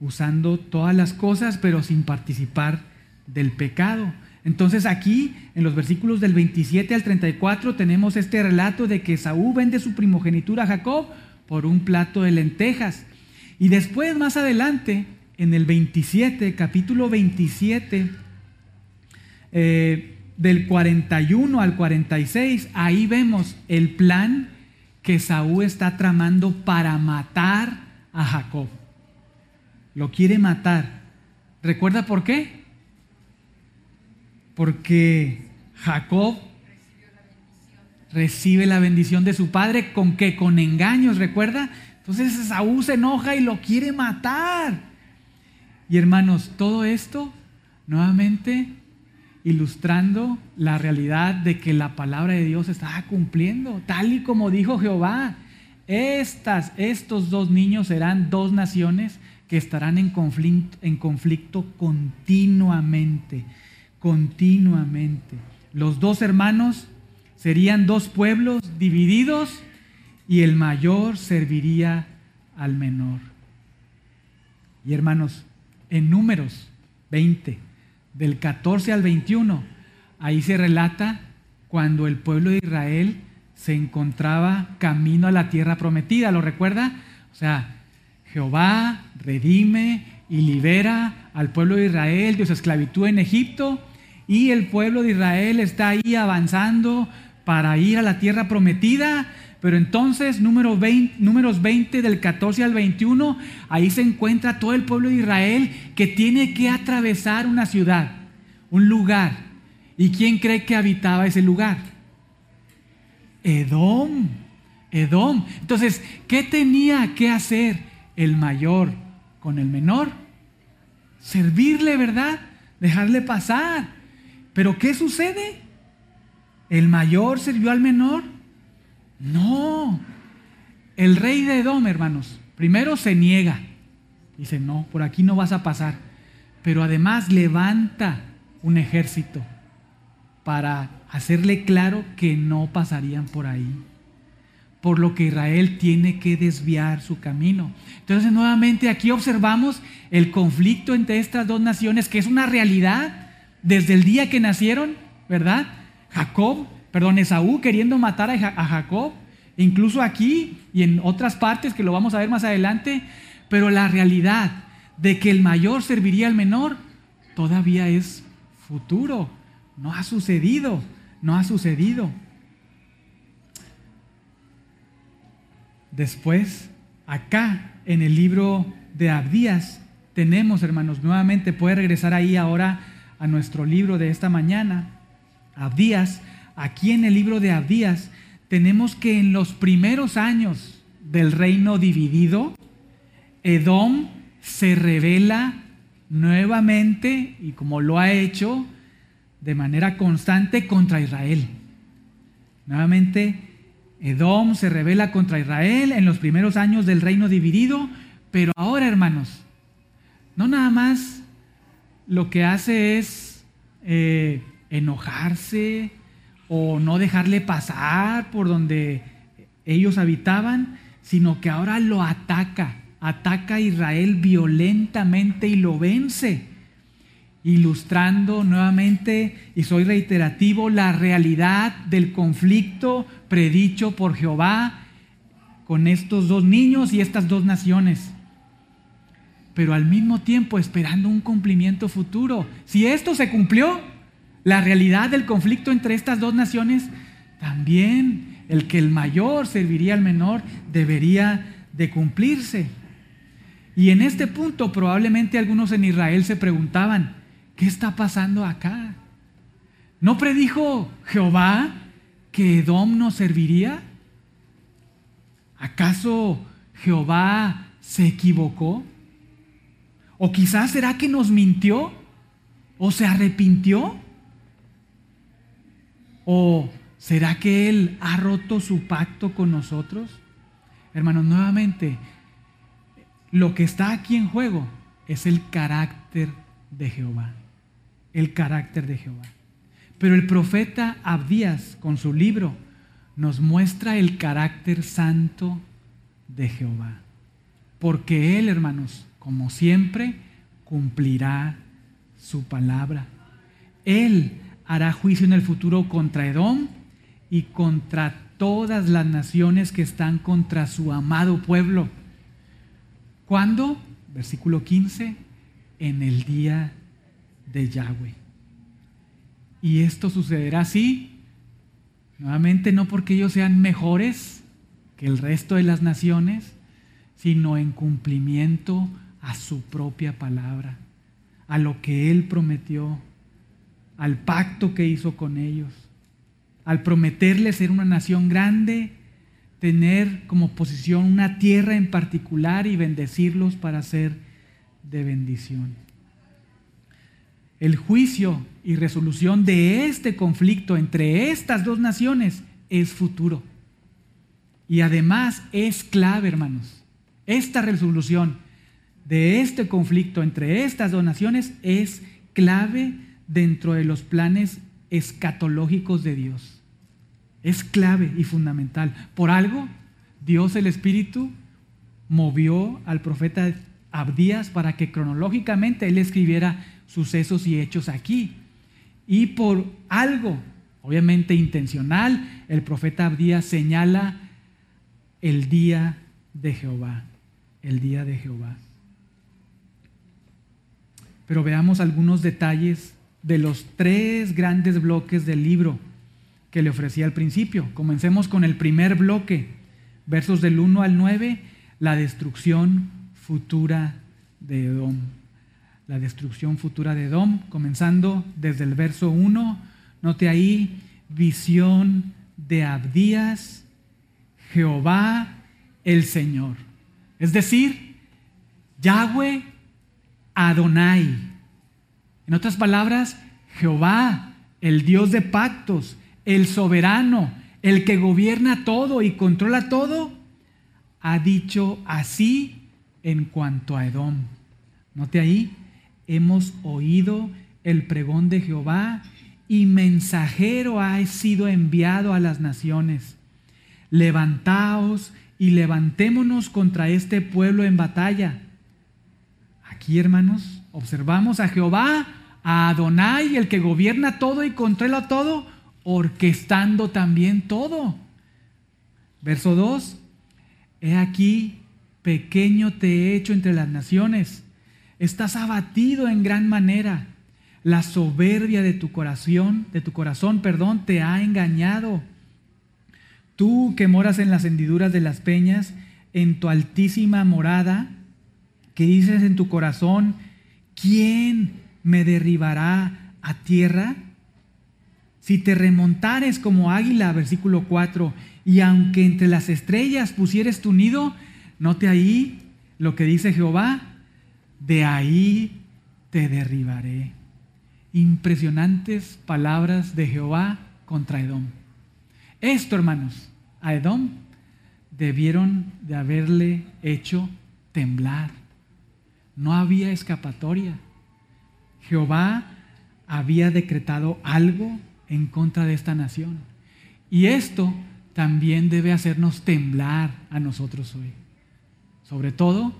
usando todas las cosas, pero sin participar del pecado. Entonces aquí, en los versículos del 27 al 34, tenemos este relato de que Saúl vende su primogenitura a Jacob por un plato de lentejas. Y después, más adelante, en el 27, capítulo 27, eh, del 41 al 46, ahí vemos el plan que Saúl está tramando para matar a Jacob. Lo quiere matar. ¿Recuerda por qué? Porque Jacob recibe la bendición de su padre con que con engaños, ¿recuerda? Entonces Saúl se enoja y lo quiere matar. Y hermanos, todo esto nuevamente ilustrando la realidad de que la palabra de Dios estaba cumpliendo, tal y como dijo Jehová. Estas, estos dos niños serán dos naciones que estarán en conflicto, en conflicto continuamente continuamente. Los dos hermanos serían dos pueblos divididos y el mayor serviría al menor. Y hermanos, en números 20, del 14 al 21, ahí se relata cuando el pueblo de Israel se encontraba camino a la tierra prometida, ¿lo recuerda? O sea, Jehová redime y libera al pueblo de Israel de su esclavitud en Egipto y el pueblo de Israel está ahí avanzando para ir a la tierra prometida. Pero entonces, número 20, números 20 del 14 al 21, ahí se encuentra todo el pueblo de Israel que tiene que atravesar una ciudad, un lugar. ¿Y quién cree que habitaba ese lugar? Edom. Edom. Entonces, ¿qué tenía que hacer el mayor con el menor? servirle, ¿verdad? Dejarle pasar. Pero ¿qué sucede? ¿El mayor sirvió al menor? No. El rey de Edom, hermanos, primero se niega. Dice, no, por aquí no vas a pasar. Pero además levanta un ejército para hacerle claro que no pasarían por ahí. Por lo que Israel tiene que desviar su camino. Entonces nuevamente aquí observamos el conflicto entre estas dos naciones, que es una realidad desde el día que nacieron, ¿verdad? Jacob, perdón, Esaú queriendo matar a Jacob, incluso aquí y en otras partes que lo vamos a ver más adelante, pero la realidad de que el mayor serviría al menor todavía es futuro, no ha sucedido, no ha sucedido. Después, acá en el libro de Abdías, tenemos, hermanos, nuevamente, puede regresar ahí ahora a nuestro libro de esta mañana, Abdías, aquí en el libro de Abdías, tenemos que en los primeros años del reino dividido, Edom se revela nuevamente, y como lo ha hecho de manera constante, contra Israel. Nuevamente, Edom se revela contra Israel en los primeros años del reino dividido, pero ahora, hermanos, no nada más lo que hace es eh, enojarse o no dejarle pasar por donde ellos habitaban, sino que ahora lo ataca, ataca a Israel violentamente y lo vence, ilustrando nuevamente, y soy reiterativo, la realidad del conflicto predicho por Jehová con estos dos niños y estas dos naciones pero al mismo tiempo esperando un cumplimiento futuro. Si esto se cumplió, la realidad del conflicto entre estas dos naciones, también el que el mayor serviría al menor debería de cumplirse. Y en este punto probablemente algunos en Israel se preguntaban, ¿qué está pasando acá? ¿No predijo Jehová que Edom no serviría? ¿Acaso Jehová se equivocó? ¿O quizás será que nos mintió? ¿O se arrepintió? ¿O será que Él ha roto su pacto con nosotros? Hermanos, nuevamente, lo que está aquí en juego es el carácter de Jehová. El carácter de Jehová. Pero el profeta Abdías, con su libro, nos muestra el carácter santo de Jehová. Porque Él, hermanos, como siempre, cumplirá su palabra. Él hará juicio en el futuro contra Edom y contra todas las naciones que están contra su amado pueblo. ¿Cuándo? Versículo 15, en el día de Yahweh. Y esto sucederá así, nuevamente no porque ellos sean mejores que el resto de las naciones, sino en cumplimiento a su propia palabra, a lo que Él prometió, al pacto que hizo con ellos, al prometerle ser una nación grande, tener como posición una tierra en particular y bendecirlos para ser de bendición. El juicio y resolución de este conflicto entre estas dos naciones es futuro. Y además es clave, hermanos. Esta resolución de este conflicto entre estas dos naciones es clave dentro de los planes escatológicos de Dios. Es clave y fundamental. Por algo, Dios el Espíritu movió al profeta Abdías para que cronológicamente él escribiera sucesos y hechos aquí. Y por algo, obviamente intencional, el profeta Abdías señala el día de Jehová, el día de Jehová. Pero veamos algunos detalles de los tres grandes bloques del libro que le ofrecía al principio. Comencemos con el primer bloque, versos del 1 al 9, la destrucción futura de Edom. La destrucción futura de Edom, comenzando desde el verso 1, note ahí, visión de Abdías, Jehová el Señor. Es decir, Yahweh Adonai. En otras palabras, Jehová, el Dios de pactos, el soberano, el que gobierna todo y controla todo, ha dicho así en cuanto a Edom. Note ahí, hemos oído el pregón de Jehová y mensajero ha sido enviado a las naciones. Levantaos y levantémonos contra este pueblo en batalla. Aquí, hermanos, observamos a Jehová, a Adonai, el que gobierna todo y controla todo, orquestando también todo. Verso 2. He aquí, pequeño te he hecho entre las naciones. Estás abatido en gran manera. La soberbia de tu corazón, de tu corazón, perdón, te ha engañado. Tú que moras en las hendiduras de las peñas, en tu altísima morada, que dices en tu corazón, ¿quién me derribará a tierra? Si te remontares como águila, versículo 4, y aunque entre las estrellas pusieres tu nido, note ahí lo que dice Jehová, de ahí te derribaré. Impresionantes palabras de Jehová contra Edom. Esto, hermanos, a Edom debieron de haberle hecho temblar. No había escapatoria. Jehová había decretado algo en contra de esta nación. Y esto también debe hacernos temblar a nosotros hoy. Sobre todo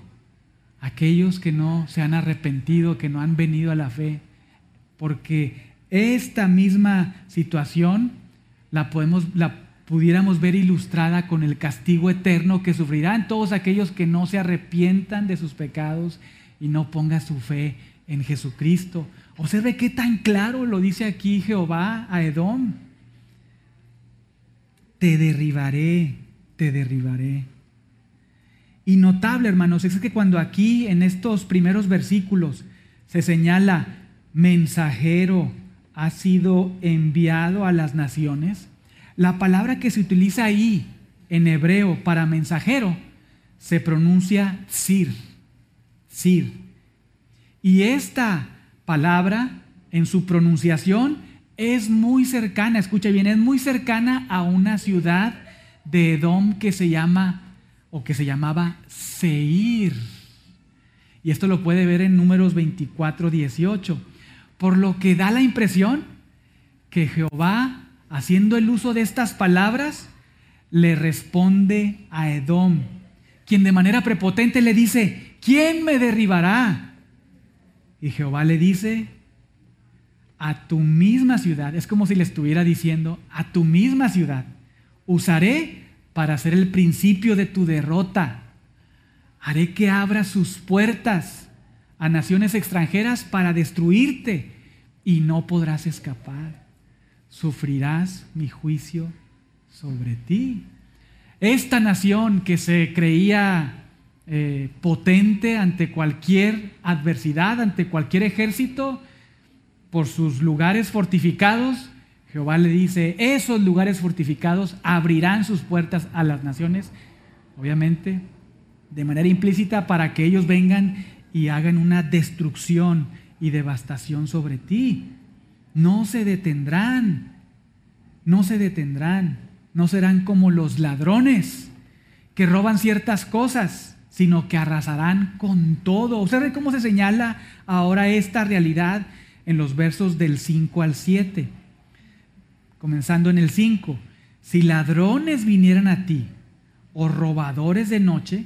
aquellos que no se han arrepentido, que no han venido a la fe, porque esta misma situación la podemos la pudiéramos ver ilustrada con el castigo eterno que sufrirán todos aquellos que no se arrepientan de sus pecados y no pongan su fe en Jesucristo. Observe qué tan claro lo dice aquí Jehová a Edom. Te derribaré, te derribaré. Y notable, hermanos, es que cuando aquí en estos primeros versículos se señala mensajero ha sido enviado a las naciones, la palabra que se utiliza ahí en hebreo para mensajero se pronuncia sir, sir. Y esta palabra en su pronunciación es muy cercana, escucha bien, es muy cercana a una ciudad de Edom que se llama o que se llamaba Seir. Y esto lo puede ver en números 24, 18. Por lo que da la impresión que Jehová, haciendo el uso de estas palabras, le responde a Edom, quien de manera prepotente le dice, ¿quién me derribará? Y Jehová le dice, a tu misma ciudad, es como si le estuviera diciendo, a tu misma ciudad, usaré para hacer el principio de tu derrota. Haré que abra sus puertas a naciones extranjeras para destruirte y no podrás escapar. Sufrirás mi juicio sobre ti. Esta nación que se creía eh, potente ante cualquier adversidad, ante cualquier ejército, por sus lugares fortificados, Jehová le dice, esos lugares fortificados abrirán sus puertas a las naciones, obviamente, de manera implícita para que ellos vengan y hagan una destrucción y devastación sobre ti. No se detendrán, no se detendrán, no serán como los ladrones que roban ciertas cosas sino que arrasarán con todo. Observen cómo se señala ahora esta realidad en los versos del 5 al 7. Comenzando en el 5. Si ladrones vinieran a ti o robadores de noche,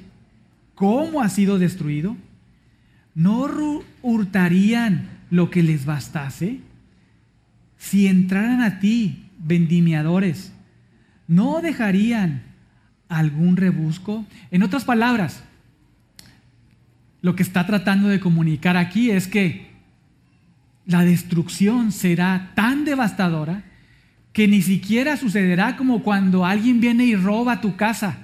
¿cómo ha sido destruido? ¿No hurtarían lo que les bastase? Si entraran a ti vendimiadores, ¿no dejarían algún rebusco? En otras palabras, lo que está tratando de comunicar aquí es que la destrucción será tan devastadora que ni siquiera sucederá como cuando alguien viene y roba tu casa,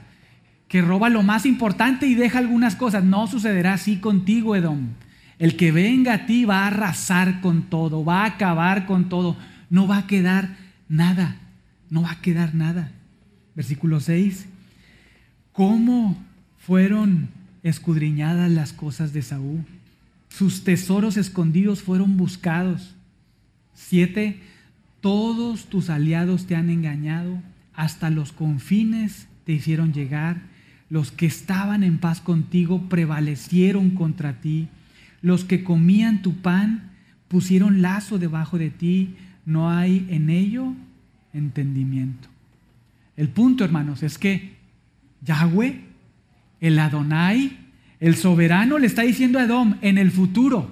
que roba lo más importante y deja algunas cosas. No sucederá así contigo, Edom. El que venga a ti va a arrasar con todo, va a acabar con todo, no va a quedar nada, no va a quedar nada. Versículo 6. ¿Cómo fueron escudriñadas las cosas de Saúl sus tesoros escondidos fueron buscados. Siete, todos tus aliados te han engañado, hasta los confines te hicieron llegar. Los que estaban en paz contigo prevalecieron contra ti. Los que comían tu pan pusieron lazo debajo de ti. No hay en ello entendimiento. El punto, hermanos, es que Yahweh, el Adonai, el soberano, le está diciendo a Edom, en el futuro,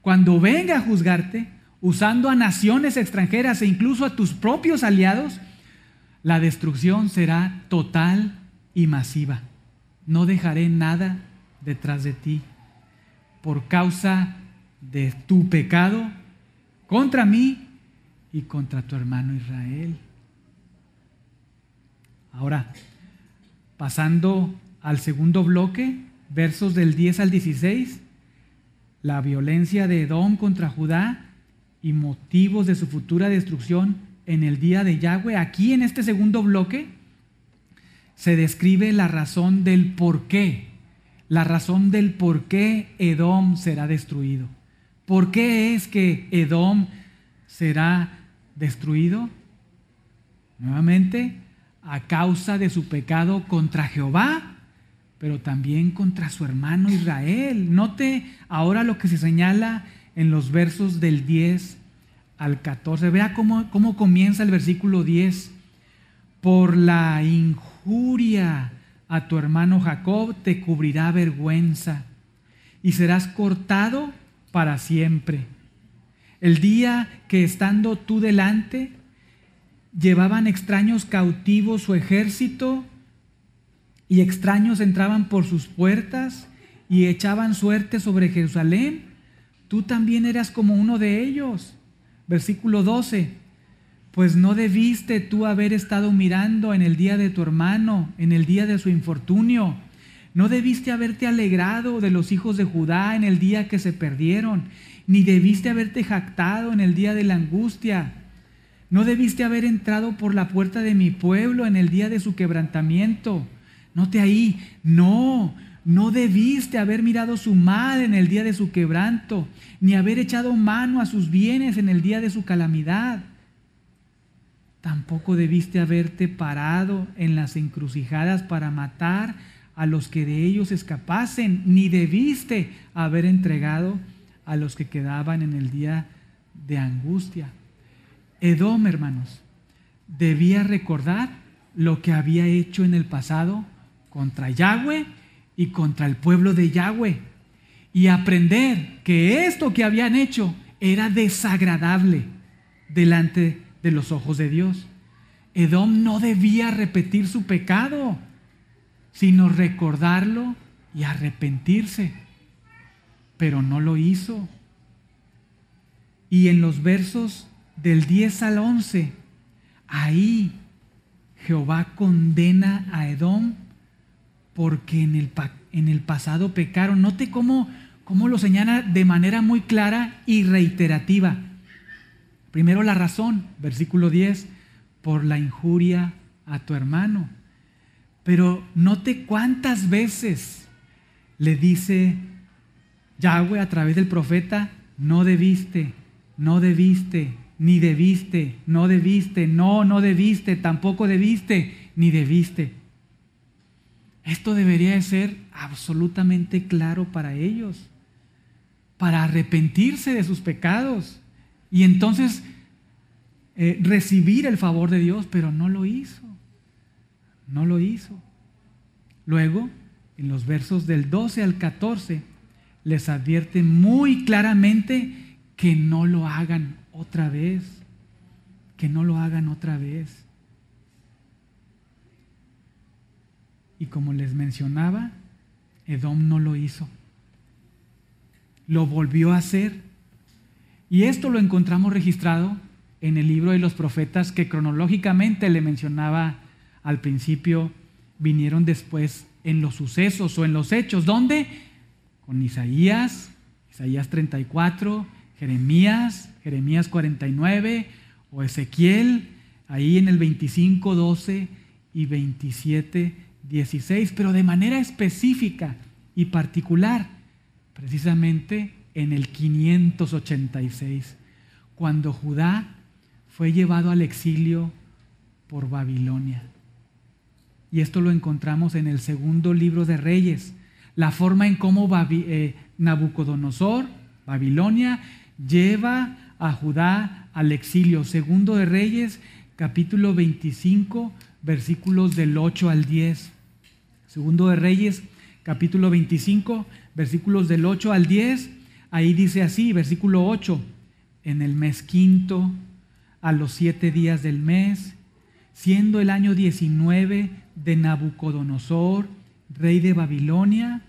cuando venga a juzgarte, usando a naciones extranjeras e incluso a tus propios aliados, la destrucción será total y masiva. No dejaré nada detrás de ti por causa de tu pecado contra mí y contra tu hermano Israel. Ahora, pasando al segundo bloque, versos del 10 al 16, la violencia de Edom contra Judá y motivos de su futura destrucción en el día de Yahweh. Aquí en este segundo bloque se describe la razón del por qué, la razón del por qué Edom será destruido. ¿Por qué es que Edom será destruido? Nuevamente, a causa de su pecado contra Jehová, pero también contra su hermano Israel. Note ahora lo que se señala en los versos del 10 al 14. Vea cómo, cómo comienza el versículo 10. Por la injuria a tu hermano Jacob te cubrirá vergüenza y serás cortado para siempre. El día que estando tú delante, llevaban extraños cautivos su ejército y extraños entraban por sus puertas y echaban suerte sobre Jerusalén, tú también eras como uno de ellos. Versículo 12, pues no debiste tú haber estado mirando en el día de tu hermano, en el día de su infortunio. No debiste haberte alegrado de los hijos de Judá en el día que se perdieron, ni debiste haberte jactado en el día de la angustia. No debiste haber entrado por la puerta de mi pueblo en el día de su quebrantamiento. Note ahí, no, no debiste haber mirado su mal en el día de su quebranto, ni haber echado mano a sus bienes en el día de su calamidad. Tampoco debiste haberte parado en las encrucijadas para matar a los que de ellos escapasen, ni debiste haber entregado a los que quedaban en el día de angustia. Edom, hermanos, debía recordar lo que había hecho en el pasado contra Yahweh y contra el pueblo de Yahweh y aprender que esto que habían hecho era desagradable delante de los ojos de Dios. Edom no debía repetir su pecado, sino recordarlo y arrepentirse, pero no lo hizo. Y en los versos del 10 al 11, ahí Jehová condena a Edom porque en el, en el pasado pecaron. Note cómo, cómo lo señala de manera muy clara y reiterativa. Primero la razón, versículo 10, por la injuria a tu hermano. Pero note cuántas veces le dice Yahweh a través del profeta, no debiste, no debiste, ni debiste, no debiste, no, no debiste, tampoco debiste, ni debiste. Esto debería de ser absolutamente claro para ellos, para arrepentirse de sus pecados y entonces eh, recibir el favor de Dios, pero no lo hizo, no lo hizo. Luego, en los versos del 12 al 14, les advierte muy claramente que no lo hagan otra vez, que no lo hagan otra vez. Y como les mencionaba, Edom no lo hizo. Lo volvió a hacer. Y esto lo encontramos registrado en el libro de los profetas que cronológicamente le mencionaba al principio, vinieron después en los sucesos o en los hechos. ¿Dónde? Con Isaías, Isaías 34, Jeremías, Jeremías 49 o Ezequiel, ahí en el 25, 12 y 27, 16, pero de manera específica y particular, precisamente en el 586, cuando Judá fue llevado al exilio por Babilonia. Y esto lo encontramos en el segundo libro de Reyes, la forma en cómo eh, Nabucodonosor, Babilonia, lleva a Judá al exilio. Segundo de Reyes, capítulo 25, versículos del 8 al 10. Segundo de Reyes, capítulo 25, versículos del 8 al 10. Ahí dice así, versículo 8, en el mes quinto, a los siete días del mes, siendo el año 19 de Nabucodonosor, rey de Babilonia,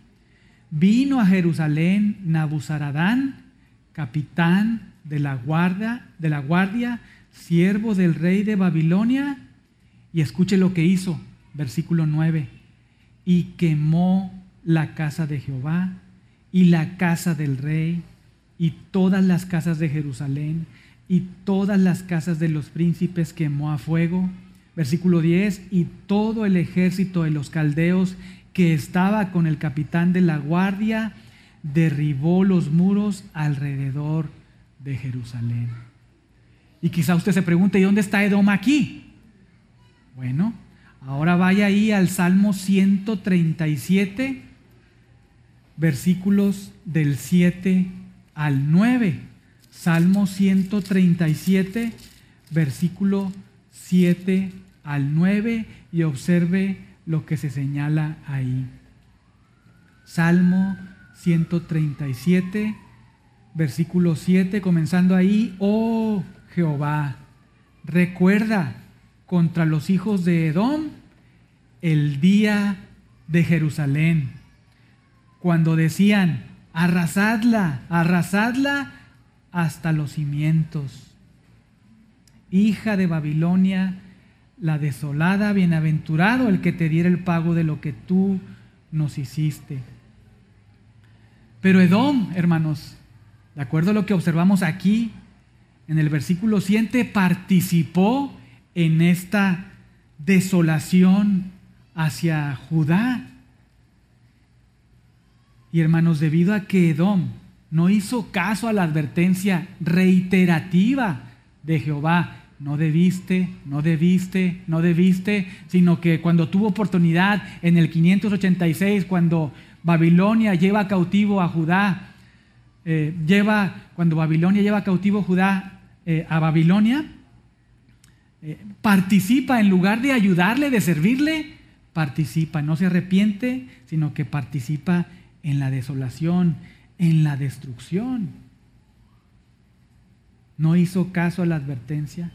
vino a Jerusalén Nabuzaradán, capitán de la guardia, de la guardia, siervo del rey de Babilonia, y escuche lo que hizo, versículo 9, y quemó la casa de Jehová y la casa del rey y todas las casas de Jerusalén y todas las casas de los príncipes quemó a fuego. Versículo 10, y todo el ejército de los caldeos que estaba con el capitán de la guardia derribó los muros alrededor de Jerusalén. Y quizá usted se pregunte, ¿y dónde está Edom aquí? Bueno, ahora vaya ahí al Salmo 137, versículos del 7 al 9. Salmo 137, versículo 7 al 9, y observe lo que se señala ahí. Salmo 137, versículo 7, comenzando ahí, oh Jehová, recuerda contra los hijos de Edom el día de Jerusalén, cuando decían, arrasadla, arrasadla hasta los cimientos. Hija de Babilonia, la desolada, bienaventurado el que te diera el pago de lo que tú nos hiciste. Pero Edom, hermanos, de acuerdo a lo que observamos aquí, en el versículo 7, participó en esta desolación hacia Judá. Y hermanos, debido a que Edom no hizo caso a la advertencia reiterativa de Jehová, no debiste, no debiste, no debiste, sino que cuando tuvo oportunidad en el 586, cuando Babilonia lleva cautivo a Judá, eh, lleva, cuando Babilonia lleva cautivo Judá eh, a Babilonia, eh, participa en lugar de ayudarle, de servirle, participa, no se arrepiente, sino que participa en la desolación, en la destrucción. No hizo caso a la advertencia.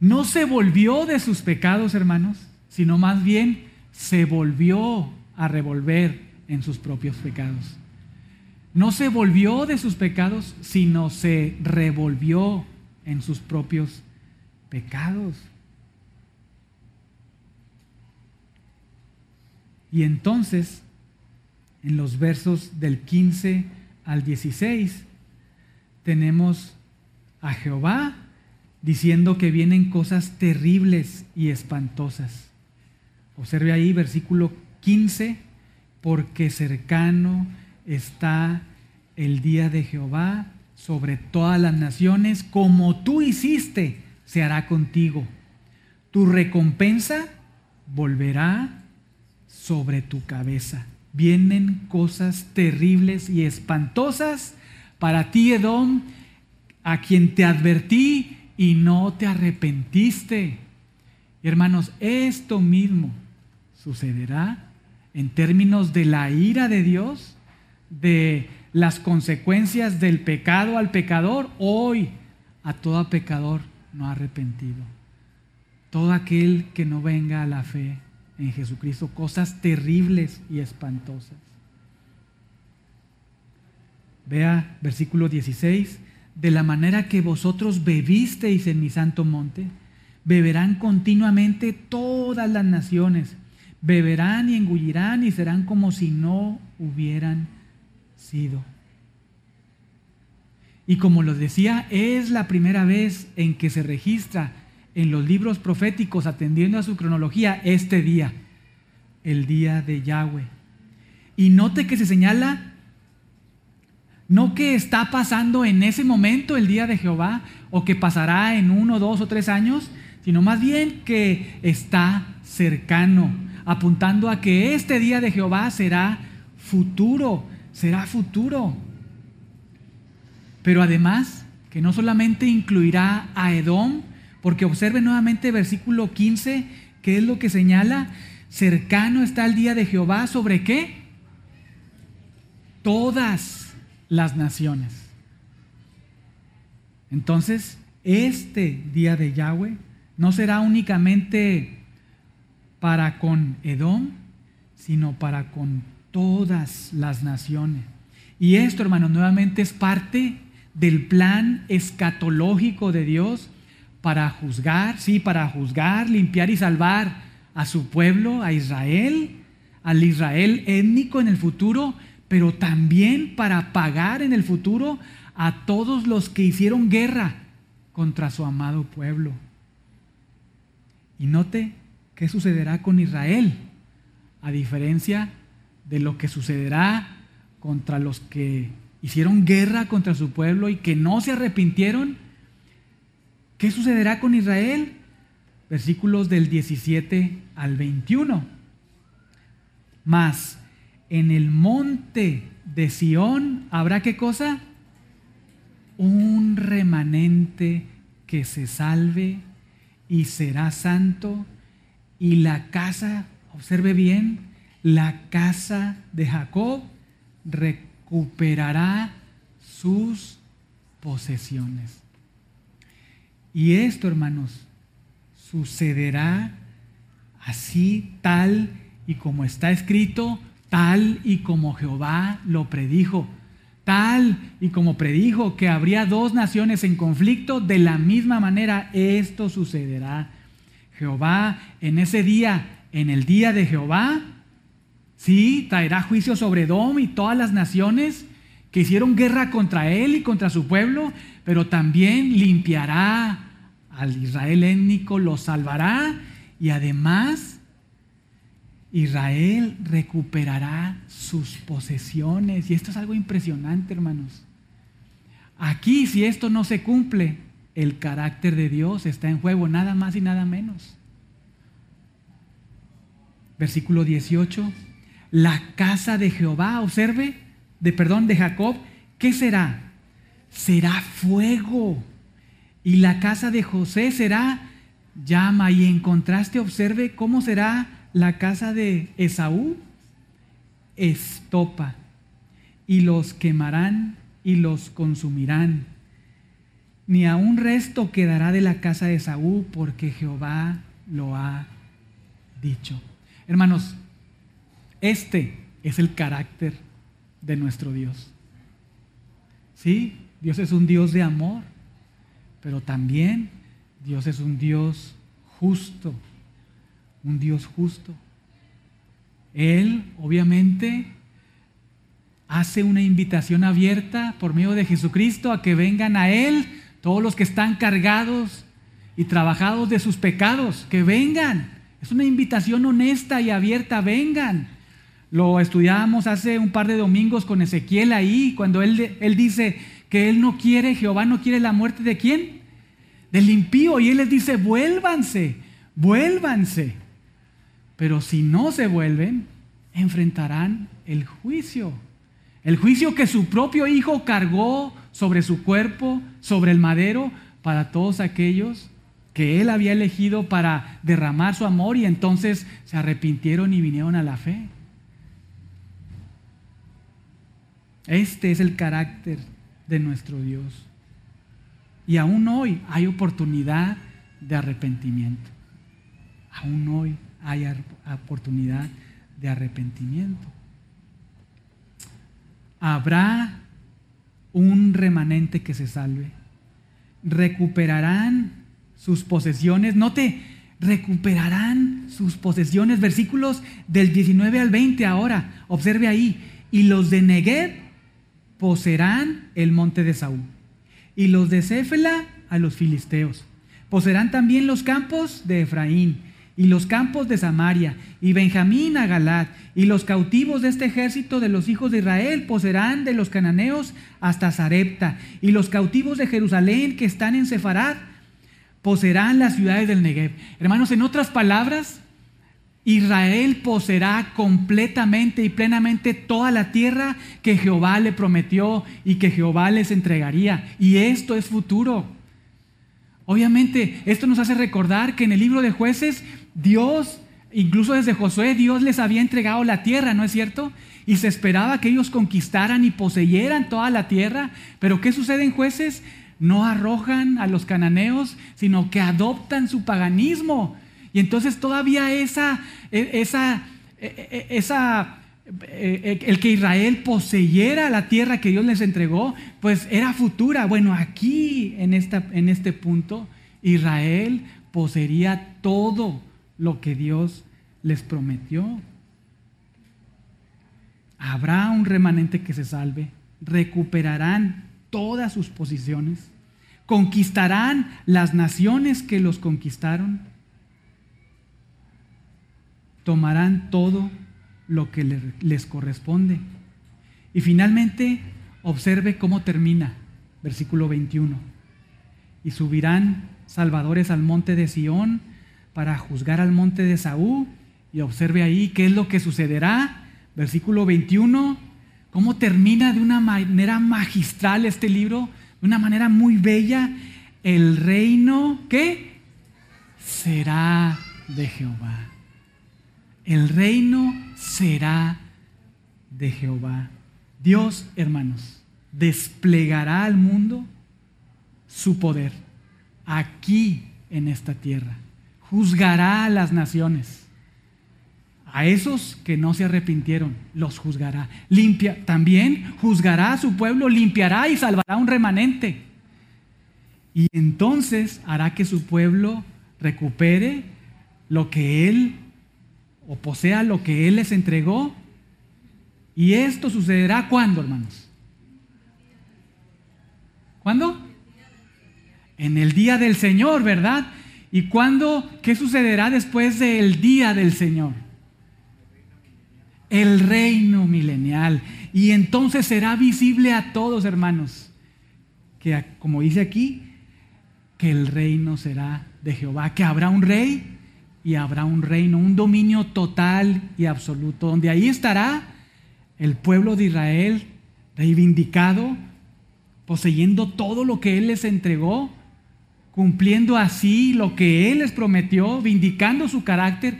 No se volvió de sus pecados, hermanos, sino más bien se volvió a revolver en sus propios pecados. No se volvió de sus pecados, sino se revolvió en sus propios pecados. Y entonces, en los versos del 15 al 16, tenemos a Jehová diciendo que vienen cosas terribles y espantosas. Observe ahí versículo 15, porque cercano está el día de Jehová sobre todas las naciones, como tú hiciste, se hará contigo. Tu recompensa volverá sobre tu cabeza. Vienen cosas terribles y espantosas para ti, Edom, a quien te advertí y no te arrepentiste. Hermanos, esto mismo sucederá en términos de la ira de Dios, de las consecuencias del pecado al pecador, hoy a todo pecador no arrepentido. Todo aquel que no venga a la fe en Jesucristo, cosas terribles y espantosas. Vea versículo 16, de la manera que vosotros bebisteis en mi santo monte, beberán continuamente todas las naciones, beberán y engullirán y serán como si no hubieran sido. Y como lo decía, es la primera vez en que se registra en los libros proféticos, atendiendo a su cronología, este día, el día de Yahweh. Y note que se señala No que está pasando en ese momento el día de Jehová o que pasará en uno, dos o tres años, sino más bien que está cercano, apuntando a que este día de Jehová será futuro, será futuro. Pero además, que no solamente incluirá a Edom, porque observe nuevamente versículo 15, que es lo que señala, cercano está el día de Jehová sobre qué? Todas las naciones. Entonces, este día de Yahweh no será únicamente para con Edom, sino para con todas las naciones. Y esto, hermanos, nuevamente es parte del plan escatológico de Dios para juzgar, sí, para juzgar, limpiar y salvar a su pueblo, a Israel, al Israel étnico en el futuro, pero también para pagar en el futuro a todos los que hicieron guerra contra su amado pueblo. Y note qué sucederá con Israel, a diferencia de lo que sucederá contra los que hicieron guerra contra su pueblo y que no se arrepintieron. ¿Qué sucederá con Israel? Versículos del 17 al 21. Mas en el monte de Sión habrá qué cosa? Un remanente que se salve y será santo y la casa, observe bien, la casa de Jacob recuperará sus posesiones. Y esto, hermanos, sucederá así, tal y como está escrito, tal y como Jehová lo predijo, tal y como predijo que habría dos naciones en conflicto, de la misma manera esto sucederá. Jehová en ese día, en el día de Jehová, sí, traerá juicio sobre Edom y todas las naciones que hicieron guerra contra él y contra su pueblo, pero también limpiará al Israel étnico, lo salvará y además Israel recuperará sus posesiones. Y esto es algo impresionante, hermanos. Aquí, si esto no se cumple, el carácter de Dios está en juego, nada más y nada menos. Versículo 18. La casa de Jehová, observe, de perdón, de Jacob, ¿qué será? Será fuego. Y la casa de José será llama. Y en contraste, observe cómo será la casa de Esaú. Estopa. Y los quemarán y los consumirán. Ni a un resto quedará de la casa de Esaú, porque Jehová lo ha dicho. Hermanos, este es el carácter de nuestro Dios. Sí, Dios es un Dios de amor, pero también Dios es un Dios justo, un Dios justo. Él, obviamente, hace una invitación abierta por medio de Jesucristo a que vengan a Él todos los que están cargados y trabajados de sus pecados, que vengan. Es una invitación honesta y abierta, vengan. Lo estudiábamos hace un par de domingos con Ezequiel ahí, cuando él, él dice que él no quiere, Jehová no quiere la muerte de quién? Del impío. Y él les dice, vuélvanse, vuélvanse. Pero si no se vuelven, enfrentarán el juicio. El juicio que su propio hijo cargó sobre su cuerpo, sobre el madero, para todos aquellos que Él había elegido para derramar su amor y entonces se arrepintieron y vinieron a la fe. Este es el carácter de nuestro Dios. Y aún hoy hay oportunidad de arrepentimiento. Aún hoy hay oportunidad de arrepentimiento. Habrá un remanente que se salve. Recuperarán sus posesiones. Note, recuperarán sus posesiones. Versículos del 19 al 20 ahora. Observe ahí. Y los de Negev poseerán el monte de Saúl. Y los de Céfela a los filisteos. Poseerán también los campos de Efraín. Y los campos de Samaria, y Benjamín a Galat, y los cautivos de este ejército de los hijos de Israel poseerán de los cananeos hasta Sarepta, y los cautivos de Jerusalén que están en Sefarad poseerán las ciudades del Negev. Hermanos, en otras palabras, Israel poseerá completamente y plenamente toda la tierra que Jehová le prometió y que Jehová les entregaría. Y esto es futuro. Obviamente, esto nos hace recordar que en el libro de jueces, Dios, incluso desde Josué, Dios les había entregado la tierra, ¿no es cierto? Y se esperaba que ellos conquistaran y poseyeran toda la tierra. Pero ¿qué sucede en jueces? No arrojan a los cananeos, sino que adoptan su paganismo y entonces todavía esa, e, esa, e, e, esa, el que Israel poseyera la tierra que Dios les entregó, pues era futura. Bueno, aquí en, esta, en este punto, Israel poseería todo lo que Dios les prometió. Habrá un remanente que se salve, recuperarán todas sus posiciones, conquistarán las naciones que los conquistaron tomarán todo lo que les corresponde. Y finalmente, observe cómo termina, versículo 21. Y subirán salvadores al monte de Sión para juzgar al monte de Saúl. Y observe ahí qué es lo que sucederá. Versículo 21, cómo termina de una manera magistral este libro, de una manera muy bella. El reino, ¿qué? Será de Jehová. El reino será de Jehová. Dios, hermanos, desplegará al mundo su poder aquí en esta tierra. Juzgará a las naciones. A esos que no se arrepintieron, los juzgará. Limpia, también juzgará a su pueblo, limpiará y salvará un remanente. Y entonces hará que su pueblo recupere lo que él o posea lo que Él les entregó. Y esto sucederá cuando, hermanos. ¿Cuándo? En el día del Señor, ¿verdad? ¿Y cuándo? ¿Qué sucederá después del día del Señor? El reino milenial. Y entonces será visible a todos, hermanos, que como dice aquí, que el reino será de Jehová, que habrá un rey y habrá un reino, un dominio total y absoluto, donde ahí estará el pueblo de Israel reivindicado, poseyendo todo lo que Él les entregó, cumpliendo así lo que Él les prometió, vindicando su carácter,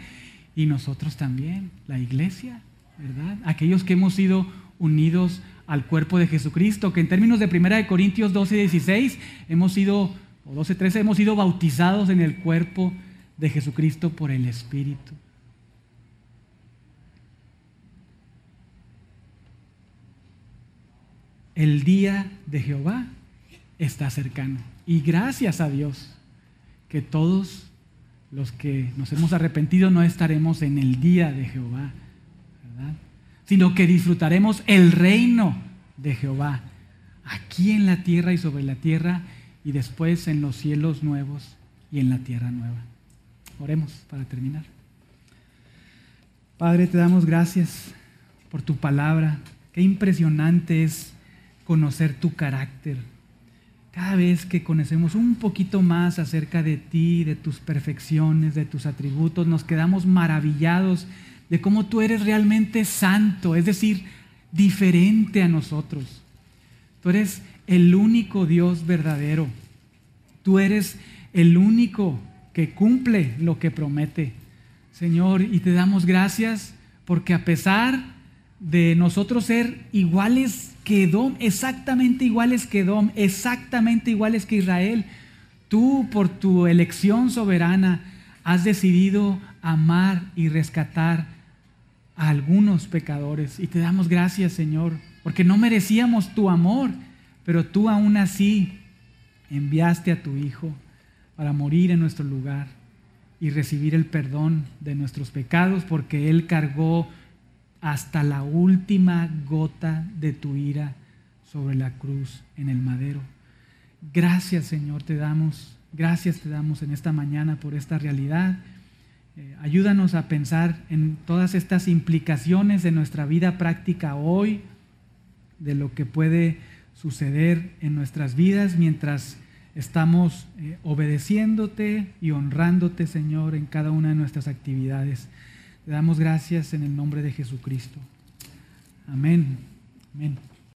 y nosotros también, la iglesia, ¿verdad? Aquellos que hemos sido unidos al cuerpo de Jesucristo, que en términos de 1 Corintios 12 y 16 hemos sido, o 12, 13, hemos sido bautizados en el cuerpo de Jesucristo por el Espíritu. El día de Jehová está cercano. Y gracias a Dios que todos los que nos hemos arrepentido no estaremos en el día de Jehová. Sino que disfrutaremos el reino de Jehová aquí en la tierra y sobre la tierra y después en los cielos nuevos y en la tierra nueva. Oremos para terminar. Padre, te damos gracias por tu palabra. Qué impresionante es conocer tu carácter. Cada vez que conocemos un poquito más acerca de ti, de tus perfecciones, de tus atributos, nos quedamos maravillados de cómo tú eres realmente santo, es decir, diferente a nosotros. Tú eres el único Dios verdadero. Tú eres el único que cumple lo que promete. Señor, y te damos gracias porque a pesar de nosotros ser iguales que Edom, exactamente iguales que Edom, exactamente iguales que Israel, tú por tu elección soberana has decidido amar y rescatar a algunos pecadores. Y te damos gracias, Señor, porque no merecíamos tu amor, pero tú aún así enviaste a tu Hijo para morir en nuestro lugar y recibir el perdón de nuestros pecados, porque Él cargó hasta la última gota de tu ira sobre la cruz en el madero. Gracias Señor te damos, gracias te damos en esta mañana por esta realidad Eh, ayúdanos a pensar en todas estas implicaciones de nuestra vida práctica hoy, de lo que puede suceder en nuestras vidas mientras estamos eh, obedeciéndote y honrándote, Señor, en cada una de nuestras actividades. Te damos gracias en el nombre de Jesucristo. Amén. Amén.